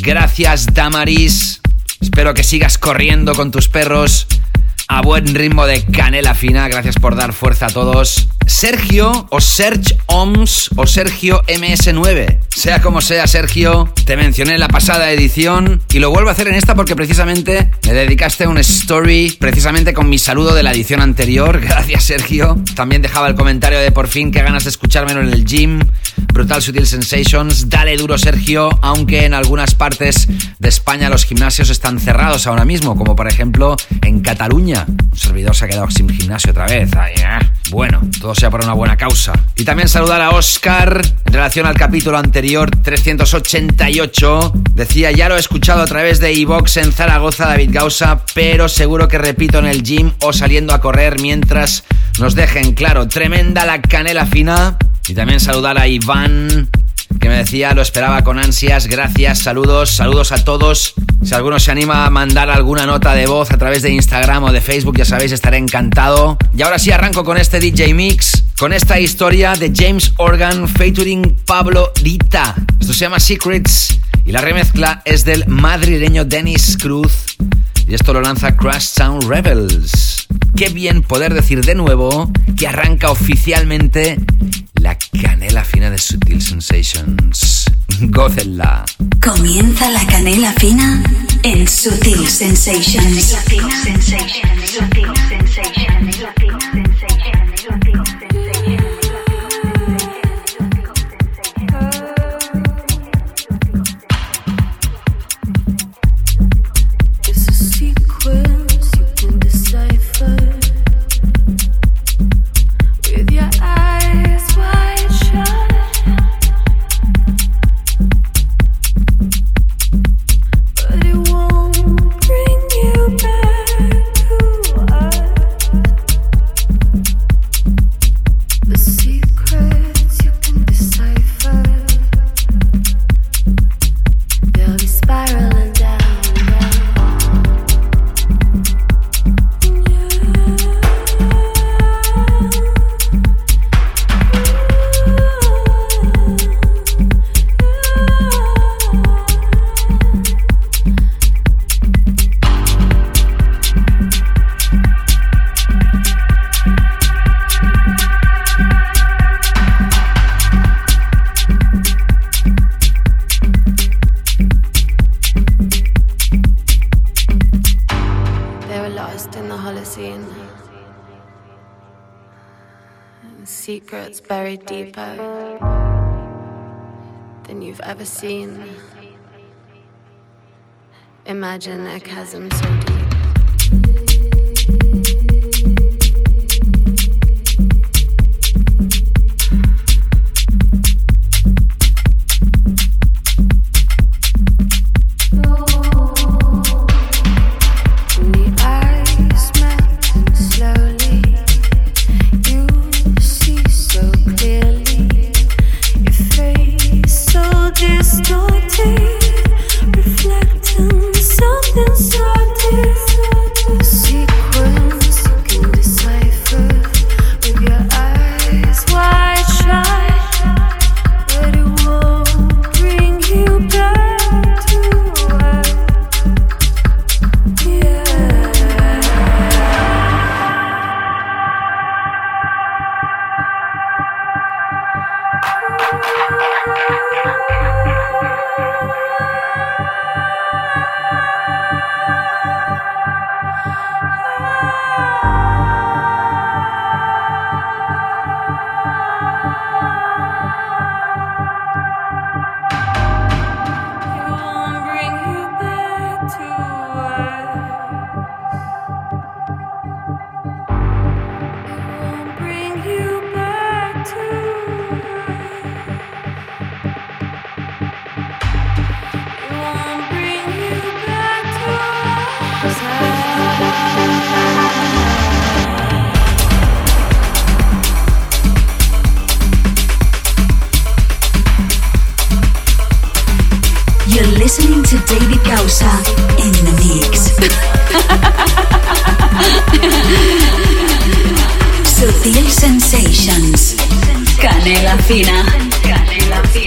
Gracias Damaris. Espero que sigas corriendo con tus perros a buen ritmo de canela fina. Gracias por dar fuerza a todos. Sergio o Serge Oms o Sergio MS9. Sea como sea, Sergio, te mencioné en la pasada edición y lo vuelvo a hacer en esta porque precisamente me dedicaste un story precisamente con mi saludo de la edición anterior. [LAUGHS] Gracias, Sergio. También dejaba el comentario de por fin que ganas de escuchármelo en el gym. Brutal Sutil Sensations. Dale duro, Sergio, aunque en algunas partes de España los gimnasios están cerrados ahora mismo, como por ejemplo en Cataluña. Un servidor se ha quedado sin gimnasio otra vez. Eh. Bueno, todo sea por una buena causa. Y también saludar a Oscar en relación al capítulo anterior 388. Decía, ya lo he escuchado a través de iVox en Zaragoza, David Gausa, pero seguro que repito en el gym o saliendo a correr mientras nos dejen claro. Tremenda la canela fina. Y también saludar a Iván que me decía, lo esperaba con ansias. Gracias, saludos, saludos a todos. Si alguno se anima a mandar alguna nota de voz a través de Instagram o de Facebook, ya sabéis, estaré encantado. Y ahora sí arranco con este DJ Mix, con esta historia de James Organ featuring Pablo Dita. Esto se llama Secrets y la remezcla es del madrileño Dennis Cruz. Y esto lo lanza Crash Sound Rebels. Qué bien poder decir de nuevo que arranca oficialmente la canela fina de Sutil Sensations. Gócenla. Comienza la canela fina en Sutil Sensations. Sutil Sensations. Sutil Sensations. Deeper than you've ever seen. Imagine a chasm so deep. Sutil Sensations. Canela fina. Canela fina.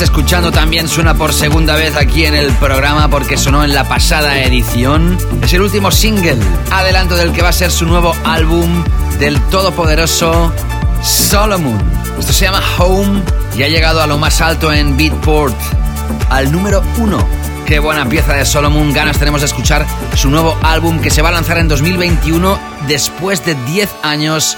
Escuchando también suena por segunda vez aquí en el programa porque sonó en la pasada edición. Es el último single, adelanto del que va a ser su nuevo álbum del todopoderoso Solomon. Esto se llama Home y ha llegado a lo más alto en Beatport, al número uno. Qué buena pieza de Solomon, ganas tenemos de escuchar su nuevo álbum que se va a lanzar en 2021 después de 10 años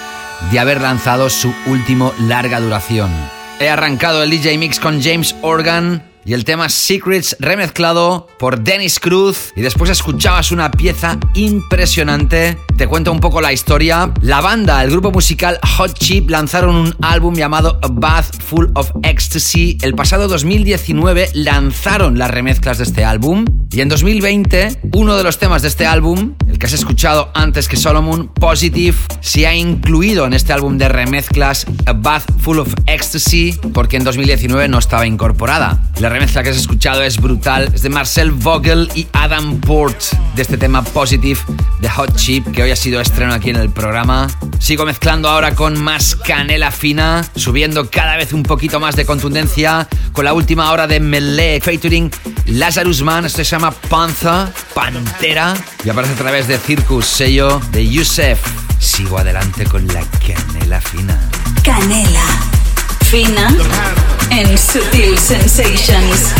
de haber lanzado su último larga duración. He arrancado el DJ Mix con James Organ y el tema Secrets remezclado por Dennis Cruz y después escuchabas una pieza impresionante. Te cuento un poco la historia. La banda, el grupo musical Hot Chip lanzaron un álbum llamado A Bath Full of Ecstasy. El pasado 2019 lanzaron las remezclas de este álbum y en 2020 uno de los temas de este álbum, el que has escuchado antes que Solomon, Positive, se ha incluido en este álbum de remezclas A Bath Full of Ecstasy porque en 2019 no estaba incorporada. La remezcla que has escuchado es brutal, es de Marcel Vogel y Adam Port, de este tema Positive de Hot Chip, que hoy ha sido estreno aquí en el programa. Sigo mezclando ahora con más canela fina, subiendo cada vez un poquito más de contundencia, con la última hora de Melee featuring Lazarus Man, esto se llama Panza, Pantera, y aparece a través de Circus, sello de Yusef. Sigo adelante con la canela fina. Canela fina en Sutil Sensations.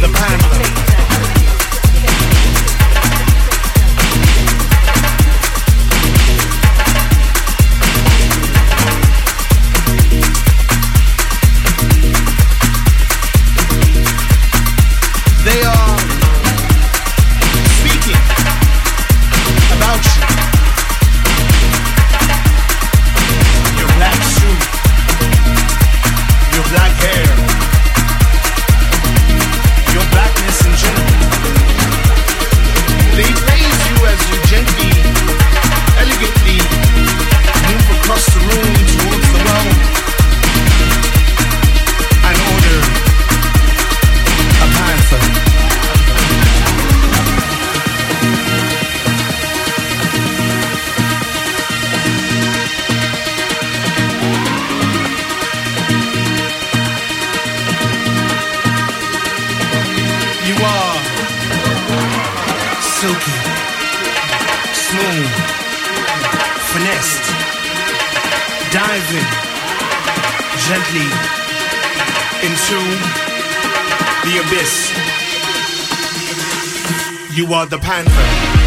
The Panther. The panther.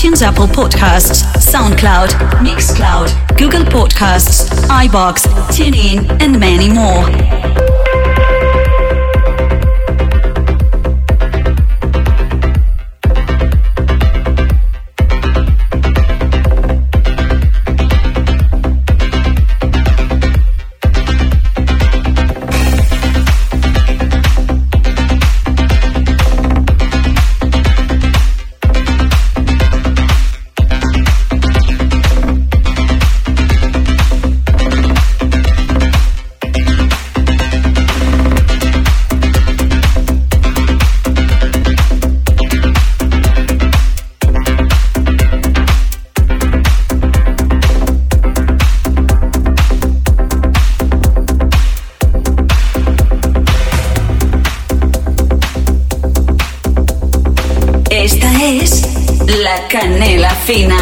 iTunes, Apple Podcasts, SoundCloud, Mixcloud, Google Podcasts, iBox, TuneIn, and many more. Fina.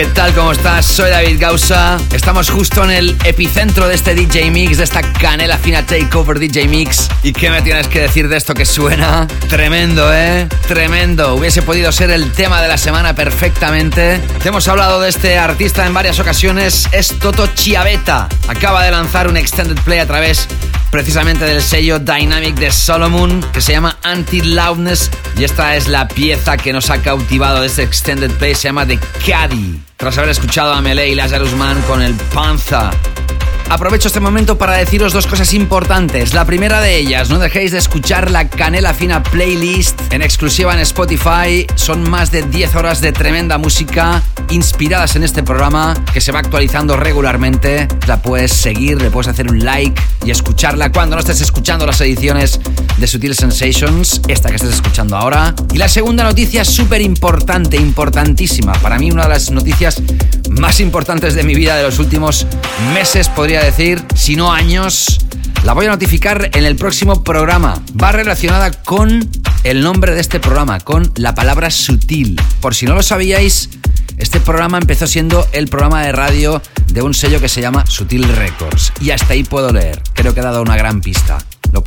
¿Qué tal? ¿Cómo estás? Soy David Gausa. Estamos justo en el epicentro de este DJ Mix, de esta canela fina Takeover DJ Mix. ¿Y qué me tienes que decir de esto que suena? Tremendo, ¿eh? Tremendo. Hubiese podido ser el tema de la semana perfectamente. Te hemos hablado de este artista en varias ocasiones. Es Toto Chiavetta. Acaba de lanzar un extended play a través precisamente del sello Dynamic de Solomon que se llama Anti-Loudness y esta es la pieza que nos ha cautivado de este extended play, se llama The Caddy. Tras haber escuchado a Melee y Lazarus Man con el Panza Aprovecho este momento para deciros dos cosas importantes. La primera de ellas, no dejéis de escuchar la Canela Fina playlist en exclusiva en Spotify. Son más de 10 horas de tremenda música inspiradas en este programa que se va actualizando regularmente. La puedes seguir, le puedes hacer un like y escucharla cuando no estés escuchando las ediciones de Sutil Sensations, esta que estés escuchando ahora. Y la segunda noticia súper importante, importantísima. Para mí una de las noticias más importantes de mi vida de los últimos meses, podría decir, si no años, la voy a notificar en el próximo programa. Va relacionada con el nombre de este programa, con la palabra sutil. Por si no lo sabíais, este programa empezó siendo el programa de radio de un sello que se llama Sutil Records. Y hasta ahí puedo leer. Creo que he dado una gran pista.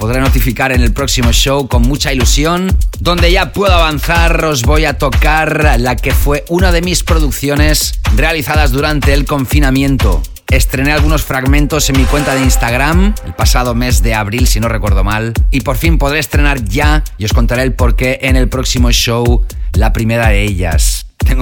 Podré notificar en el próximo show con mucha ilusión. Donde ya puedo avanzar, os voy a tocar la que fue una de mis producciones realizadas durante el confinamiento. Estrené algunos fragmentos en mi cuenta de Instagram el pasado mes de abril, si no recuerdo mal. Y por fin podré estrenar ya y os contaré el porqué en el próximo show, la primera de ellas.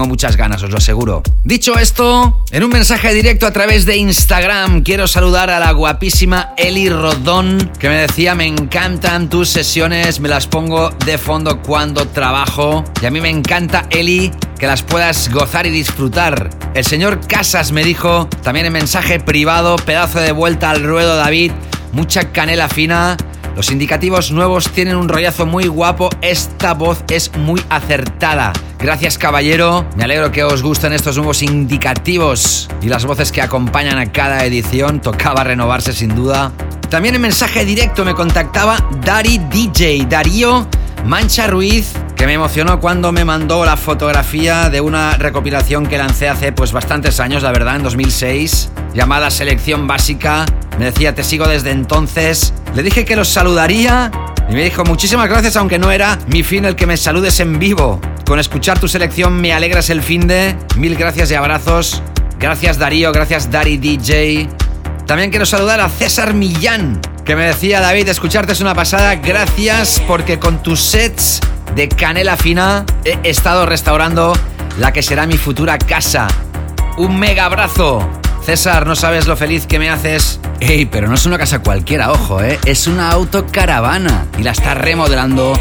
Muchas ganas, os lo aseguro. Dicho esto, en un mensaje directo a través de Instagram quiero saludar a la guapísima Eli Rodón, que me decía, me encantan tus sesiones, me las pongo de fondo cuando trabajo. Y a mí me encanta, Eli, que las puedas gozar y disfrutar. El señor Casas me dijo, también en mensaje privado, pedazo de vuelta al ruedo David, mucha canela fina. Los indicativos nuevos tienen un rollazo muy guapo, esta voz es muy acertada. Gracias caballero, me alegro que os gusten estos nuevos indicativos y las voces que acompañan a cada edición, tocaba renovarse sin duda. También en mensaje directo me contactaba Dari DJ, Darío Mancha Ruiz, que me emocionó cuando me mandó la fotografía de una recopilación que lancé hace pues bastantes años, la verdad, en 2006, llamada Selección Básica. Me decía, te sigo desde entonces. Le dije que los saludaría y me dijo, muchísimas gracias, aunque no era mi fin el que me saludes en vivo. Con escuchar tu selección me alegras el fin de. Mil gracias y abrazos. Gracias Darío, gracias Dari DJ. También quiero saludar a César Millán, que me decía David, escucharte es una pasada. Gracias porque con tus sets de canela fina he estado restaurando la que será mi futura casa. Un mega abrazo. César, no sabes lo feliz que me haces. Ey, pero no es una casa cualquiera, ojo, ¿eh? Es una autocaravana y la está remodelando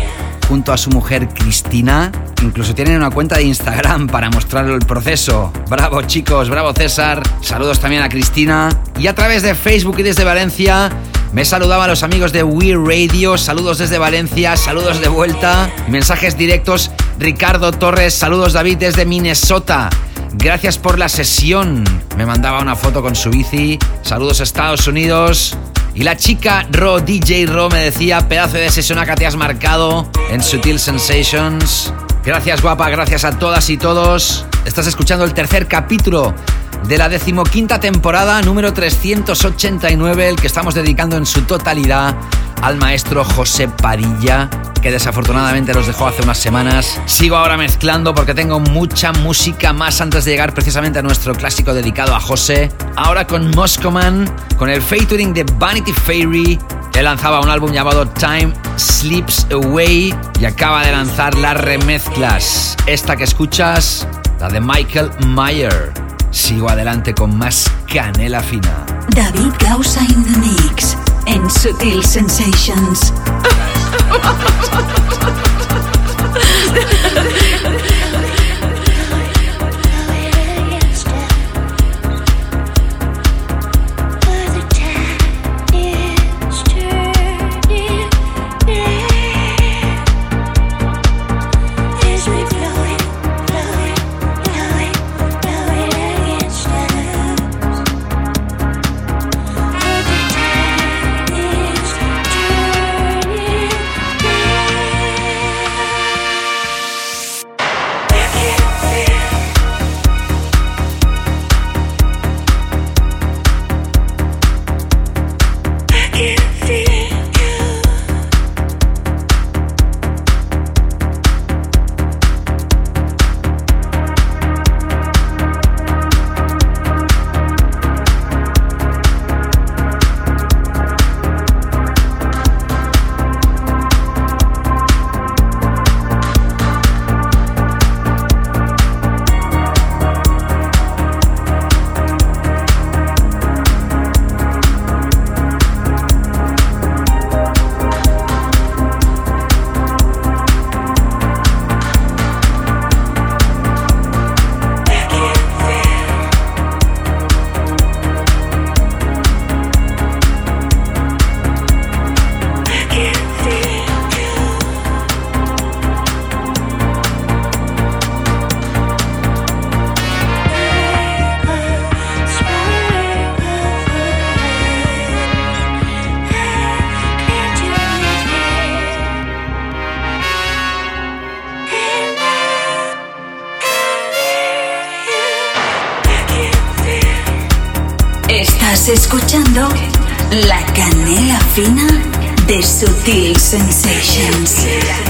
junto a su mujer Cristina. Incluso tienen una cuenta de Instagram para mostrar el proceso. Bravo chicos, bravo César. Saludos también a Cristina. Y a través de Facebook y desde Valencia me saludaban los amigos de We Radio. Saludos desde Valencia, saludos de vuelta. Mensajes directos. Ricardo Torres, saludos David desde Minnesota. Gracias por la sesión. Me mandaba una foto con su bici. Saludos Estados Unidos. Y la chica Ro, DJ Ro, me decía, pedazo de sesión que te has marcado en Sutil Sensations. Gracias guapa, gracias a todas y todos. Estás escuchando el tercer capítulo de la decimoquinta temporada, número 389, el que estamos dedicando en su totalidad al maestro José Padilla, que desafortunadamente nos dejó hace unas semanas. Sigo ahora mezclando porque tengo mucha música más antes de llegar precisamente a nuestro clásico dedicado a José. Ahora con Moscoman, con el featuring de Vanity Fairy. Él lanzaba un álbum llamado Time Sleeps Away y acaba de lanzar las remezclas. Esta que escuchas, la de Michael Mayer. Sigo adelante con más canela fina. David Gausa in the mix en Sutil Sensations. [LAUGHS] La Canela Fina de Sutil Sensations.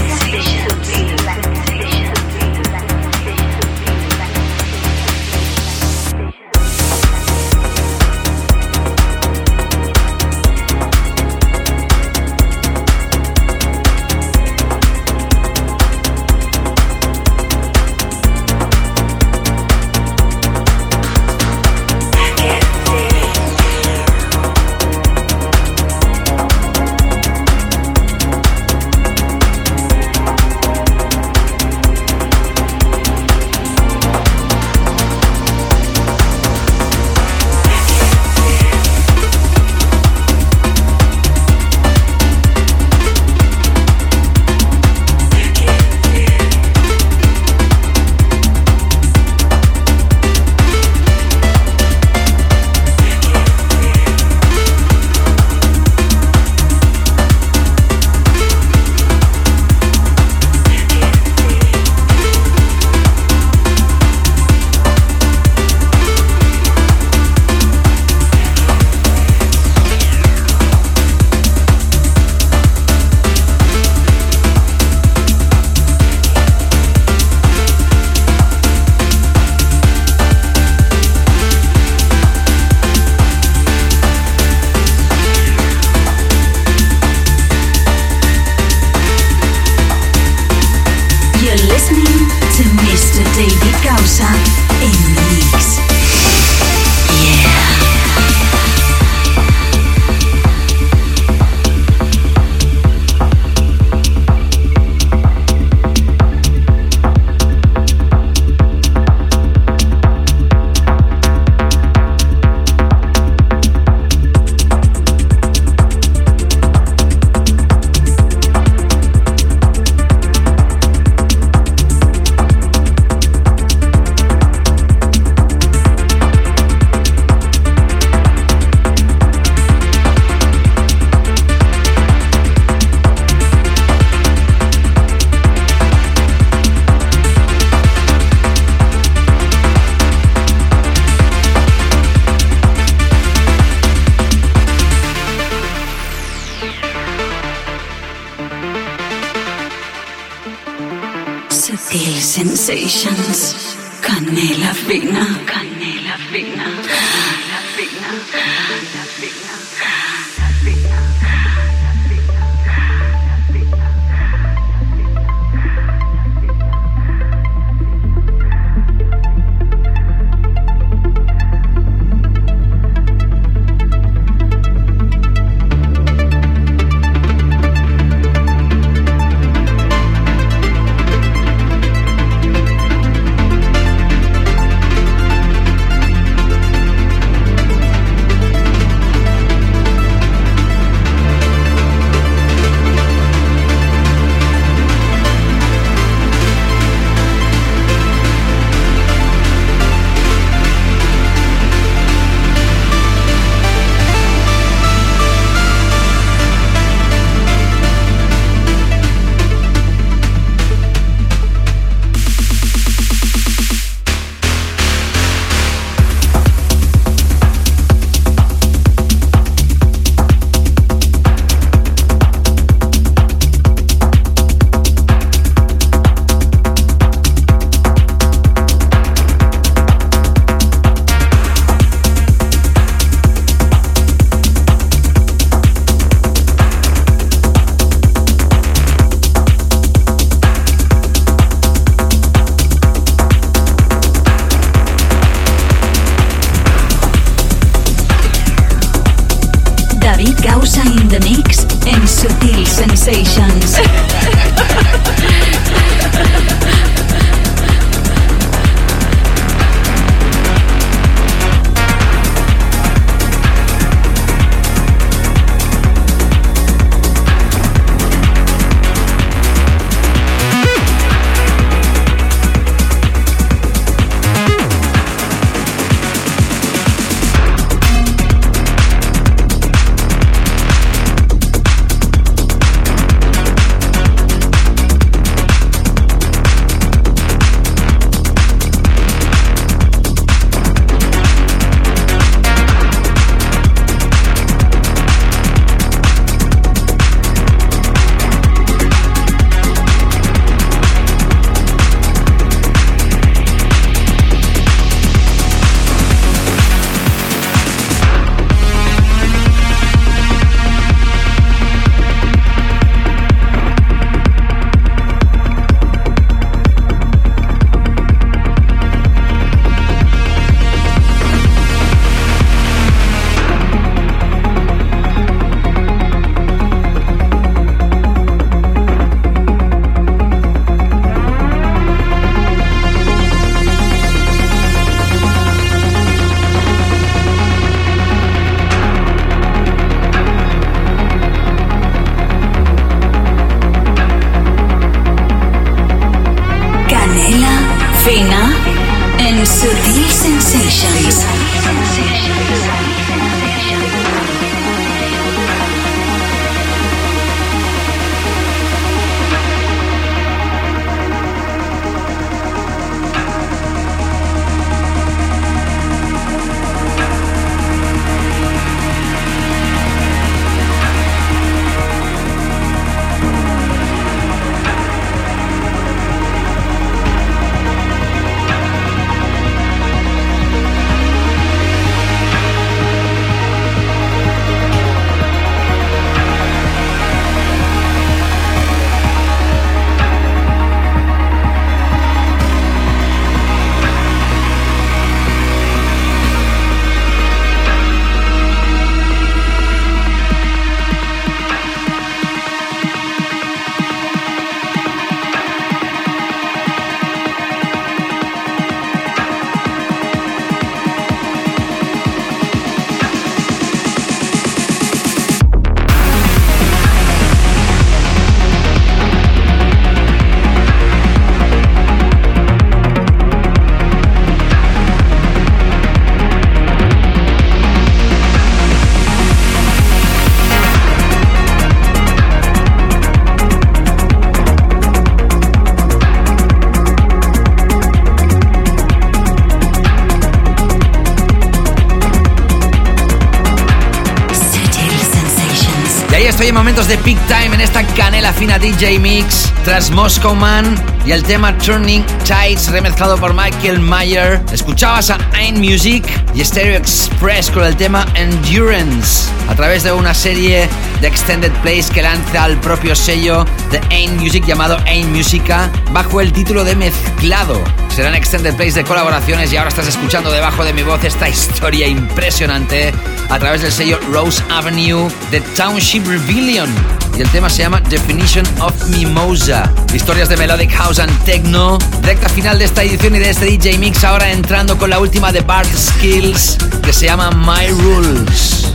Momentos de peak time en esta canela fina DJ Mix tras Moscow Man y el tema Turning Tides remezclado por Michael Mayer. Escuchabas a Ain Music y Stereo Express con el tema Endurance a través de una serie de extended plays que lanza el propio sello de Ain Music llamado Ain Musica bajo el título de Mezclado. Serán extended plays de colaboraciones y ahora estás escuchando debajo de mi voz esta historia impresionante a través del sello Rose Avenue de Township Rebellion. Y el tema se llama Definition of Mimosa. Historias de Melodic House and Techno. Recta final de esta edición y de este DJ Mix. Ahora entrando con la última de Bart Skills que se llama My Rules.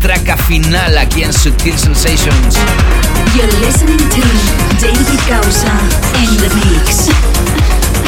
Traca final aquí en Sutil Sensations. You're listening to David Causa in the mix.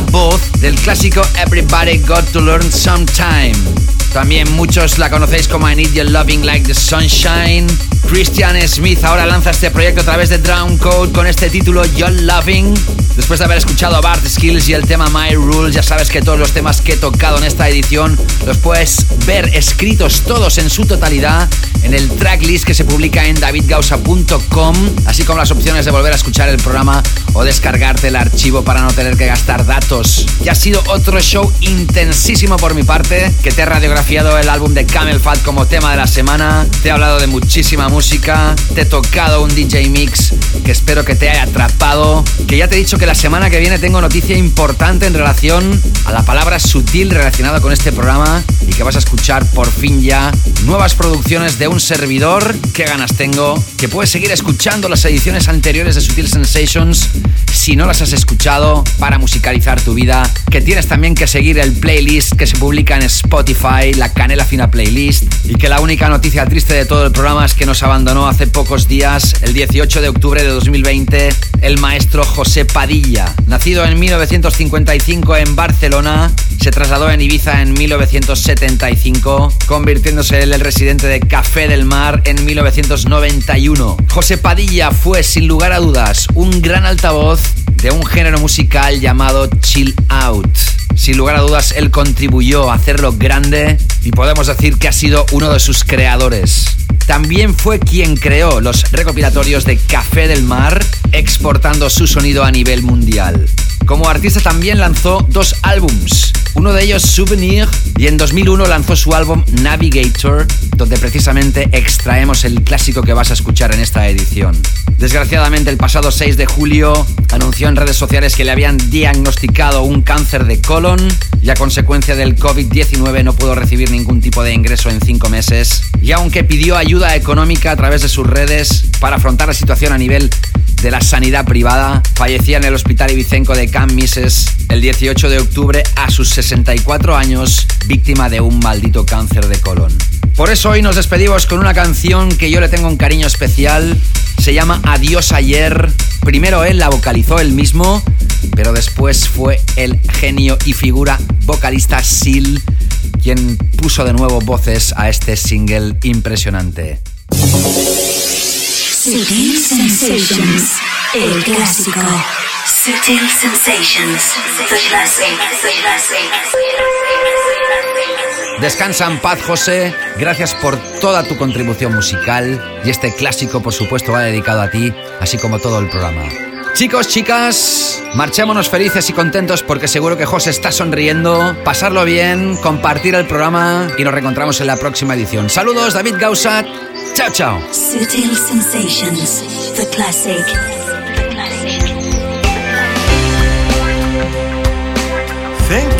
esta voz del clásico Everybody Got to Learn Sometime. También muchos la conocéis como I Need Your Loving Like the Sunshine. Christian Smith ahora lanza este proyecto a través de Drown Code con este título Your Loving. Después de haber escuchado a Bart Skills y el tema My Rules, ya sabes que todos los temas que he tocado en esta edición los puedes ver escritos todos en su totalidad en el tracklist que se publica en davidgausa.com, así como las opciones de volver a escuchar el programa o descargarte el archivo para no tener que gastar datos. Y ha sido otro show intensísimo por mi parte, que te he radiografiado el álbum de Camel Fat como tema de la semana, te he hablado de muchísima música, te he tocado un DJ mix que espero que te haya atrapado, que ya te he dicho que la semana que viene tengo noticia importante en relación a la palabra sutil relacionada con este programa que vas a escuchar por fin ya nuevas producciones de un servidor. Qué ganas tengo. Que puedes seguir escuchando las ediciones anteriores de Sutil Sensations si no las has escuchado para musicalizar tu vida. Que tienes también que seguir el playlist que se publica en Spotify, la Canela Fina Playlist. Y que la única noticia triste de todo el programa es que nos abandonó hace pocos días, el 18 de octubre de 2020, el maestro José Padilla. Nacido en 1955 en Barcelona, se trasladó en Ibiza en 1975, convirtiéndose en el residente de Café del Mar en 1991. José Padilla fue, sin lugar a dudas, un gran altavoz de un género musical llamado Chill Out. Sin lugar a dudas, él contribuyó a hacerlo grande y podemos decir que ha sido uno de sus creadores. También fue quien creó los recopilatorios de Café del Mar exportando su sonido a nivel mundial. Como artista también lanzó dos álbums, uno de ellos Souvenir y en 2001 lanzó su álbum Navigator, donde precisamente extraemos el clásico que vas a escuchar en esta edición. Desgraciadamente el pasado 6 de julio anunció en redes sociales que le habían diagnosticado un cáncer de colon y a consecuencia del COVID-19 no pudo recibir ningún tipo de ingreso en cinco meses. Y aunque pidió ayuda económica a través de sus redes para afrontar la situación a nivel de la sanidad privada, fallecía en el hospital ibicenco de Can Mises el 18 de octubre a sus 64 años, víctima de un maldito cáncer de colon. Por eso hoy nos despedimos con una canción que yo le tengo un cariño especial. Se llama Adiós ayer. Primero él la vocalizó él mismo, pero después fue el genio y figura vocalista Sil quien puso de nuevo voces a este single impresionante. Sensations, el clásico. Sutil Sensations, the classic. Descansa en paz, José. Gracias por toda tu contribución musical. Y este clásico, por supuesto, va dedicado a ti, así como todo el programa. Chicos, chicas, marchémonos felices y contentos porque seguro que José está sonriendo. Pasarlo bien, compartir el programa y nos reencontramos en la próxima edición. Saludos, David Gausat. Chao, chao. Sutil Sensations, the classic. think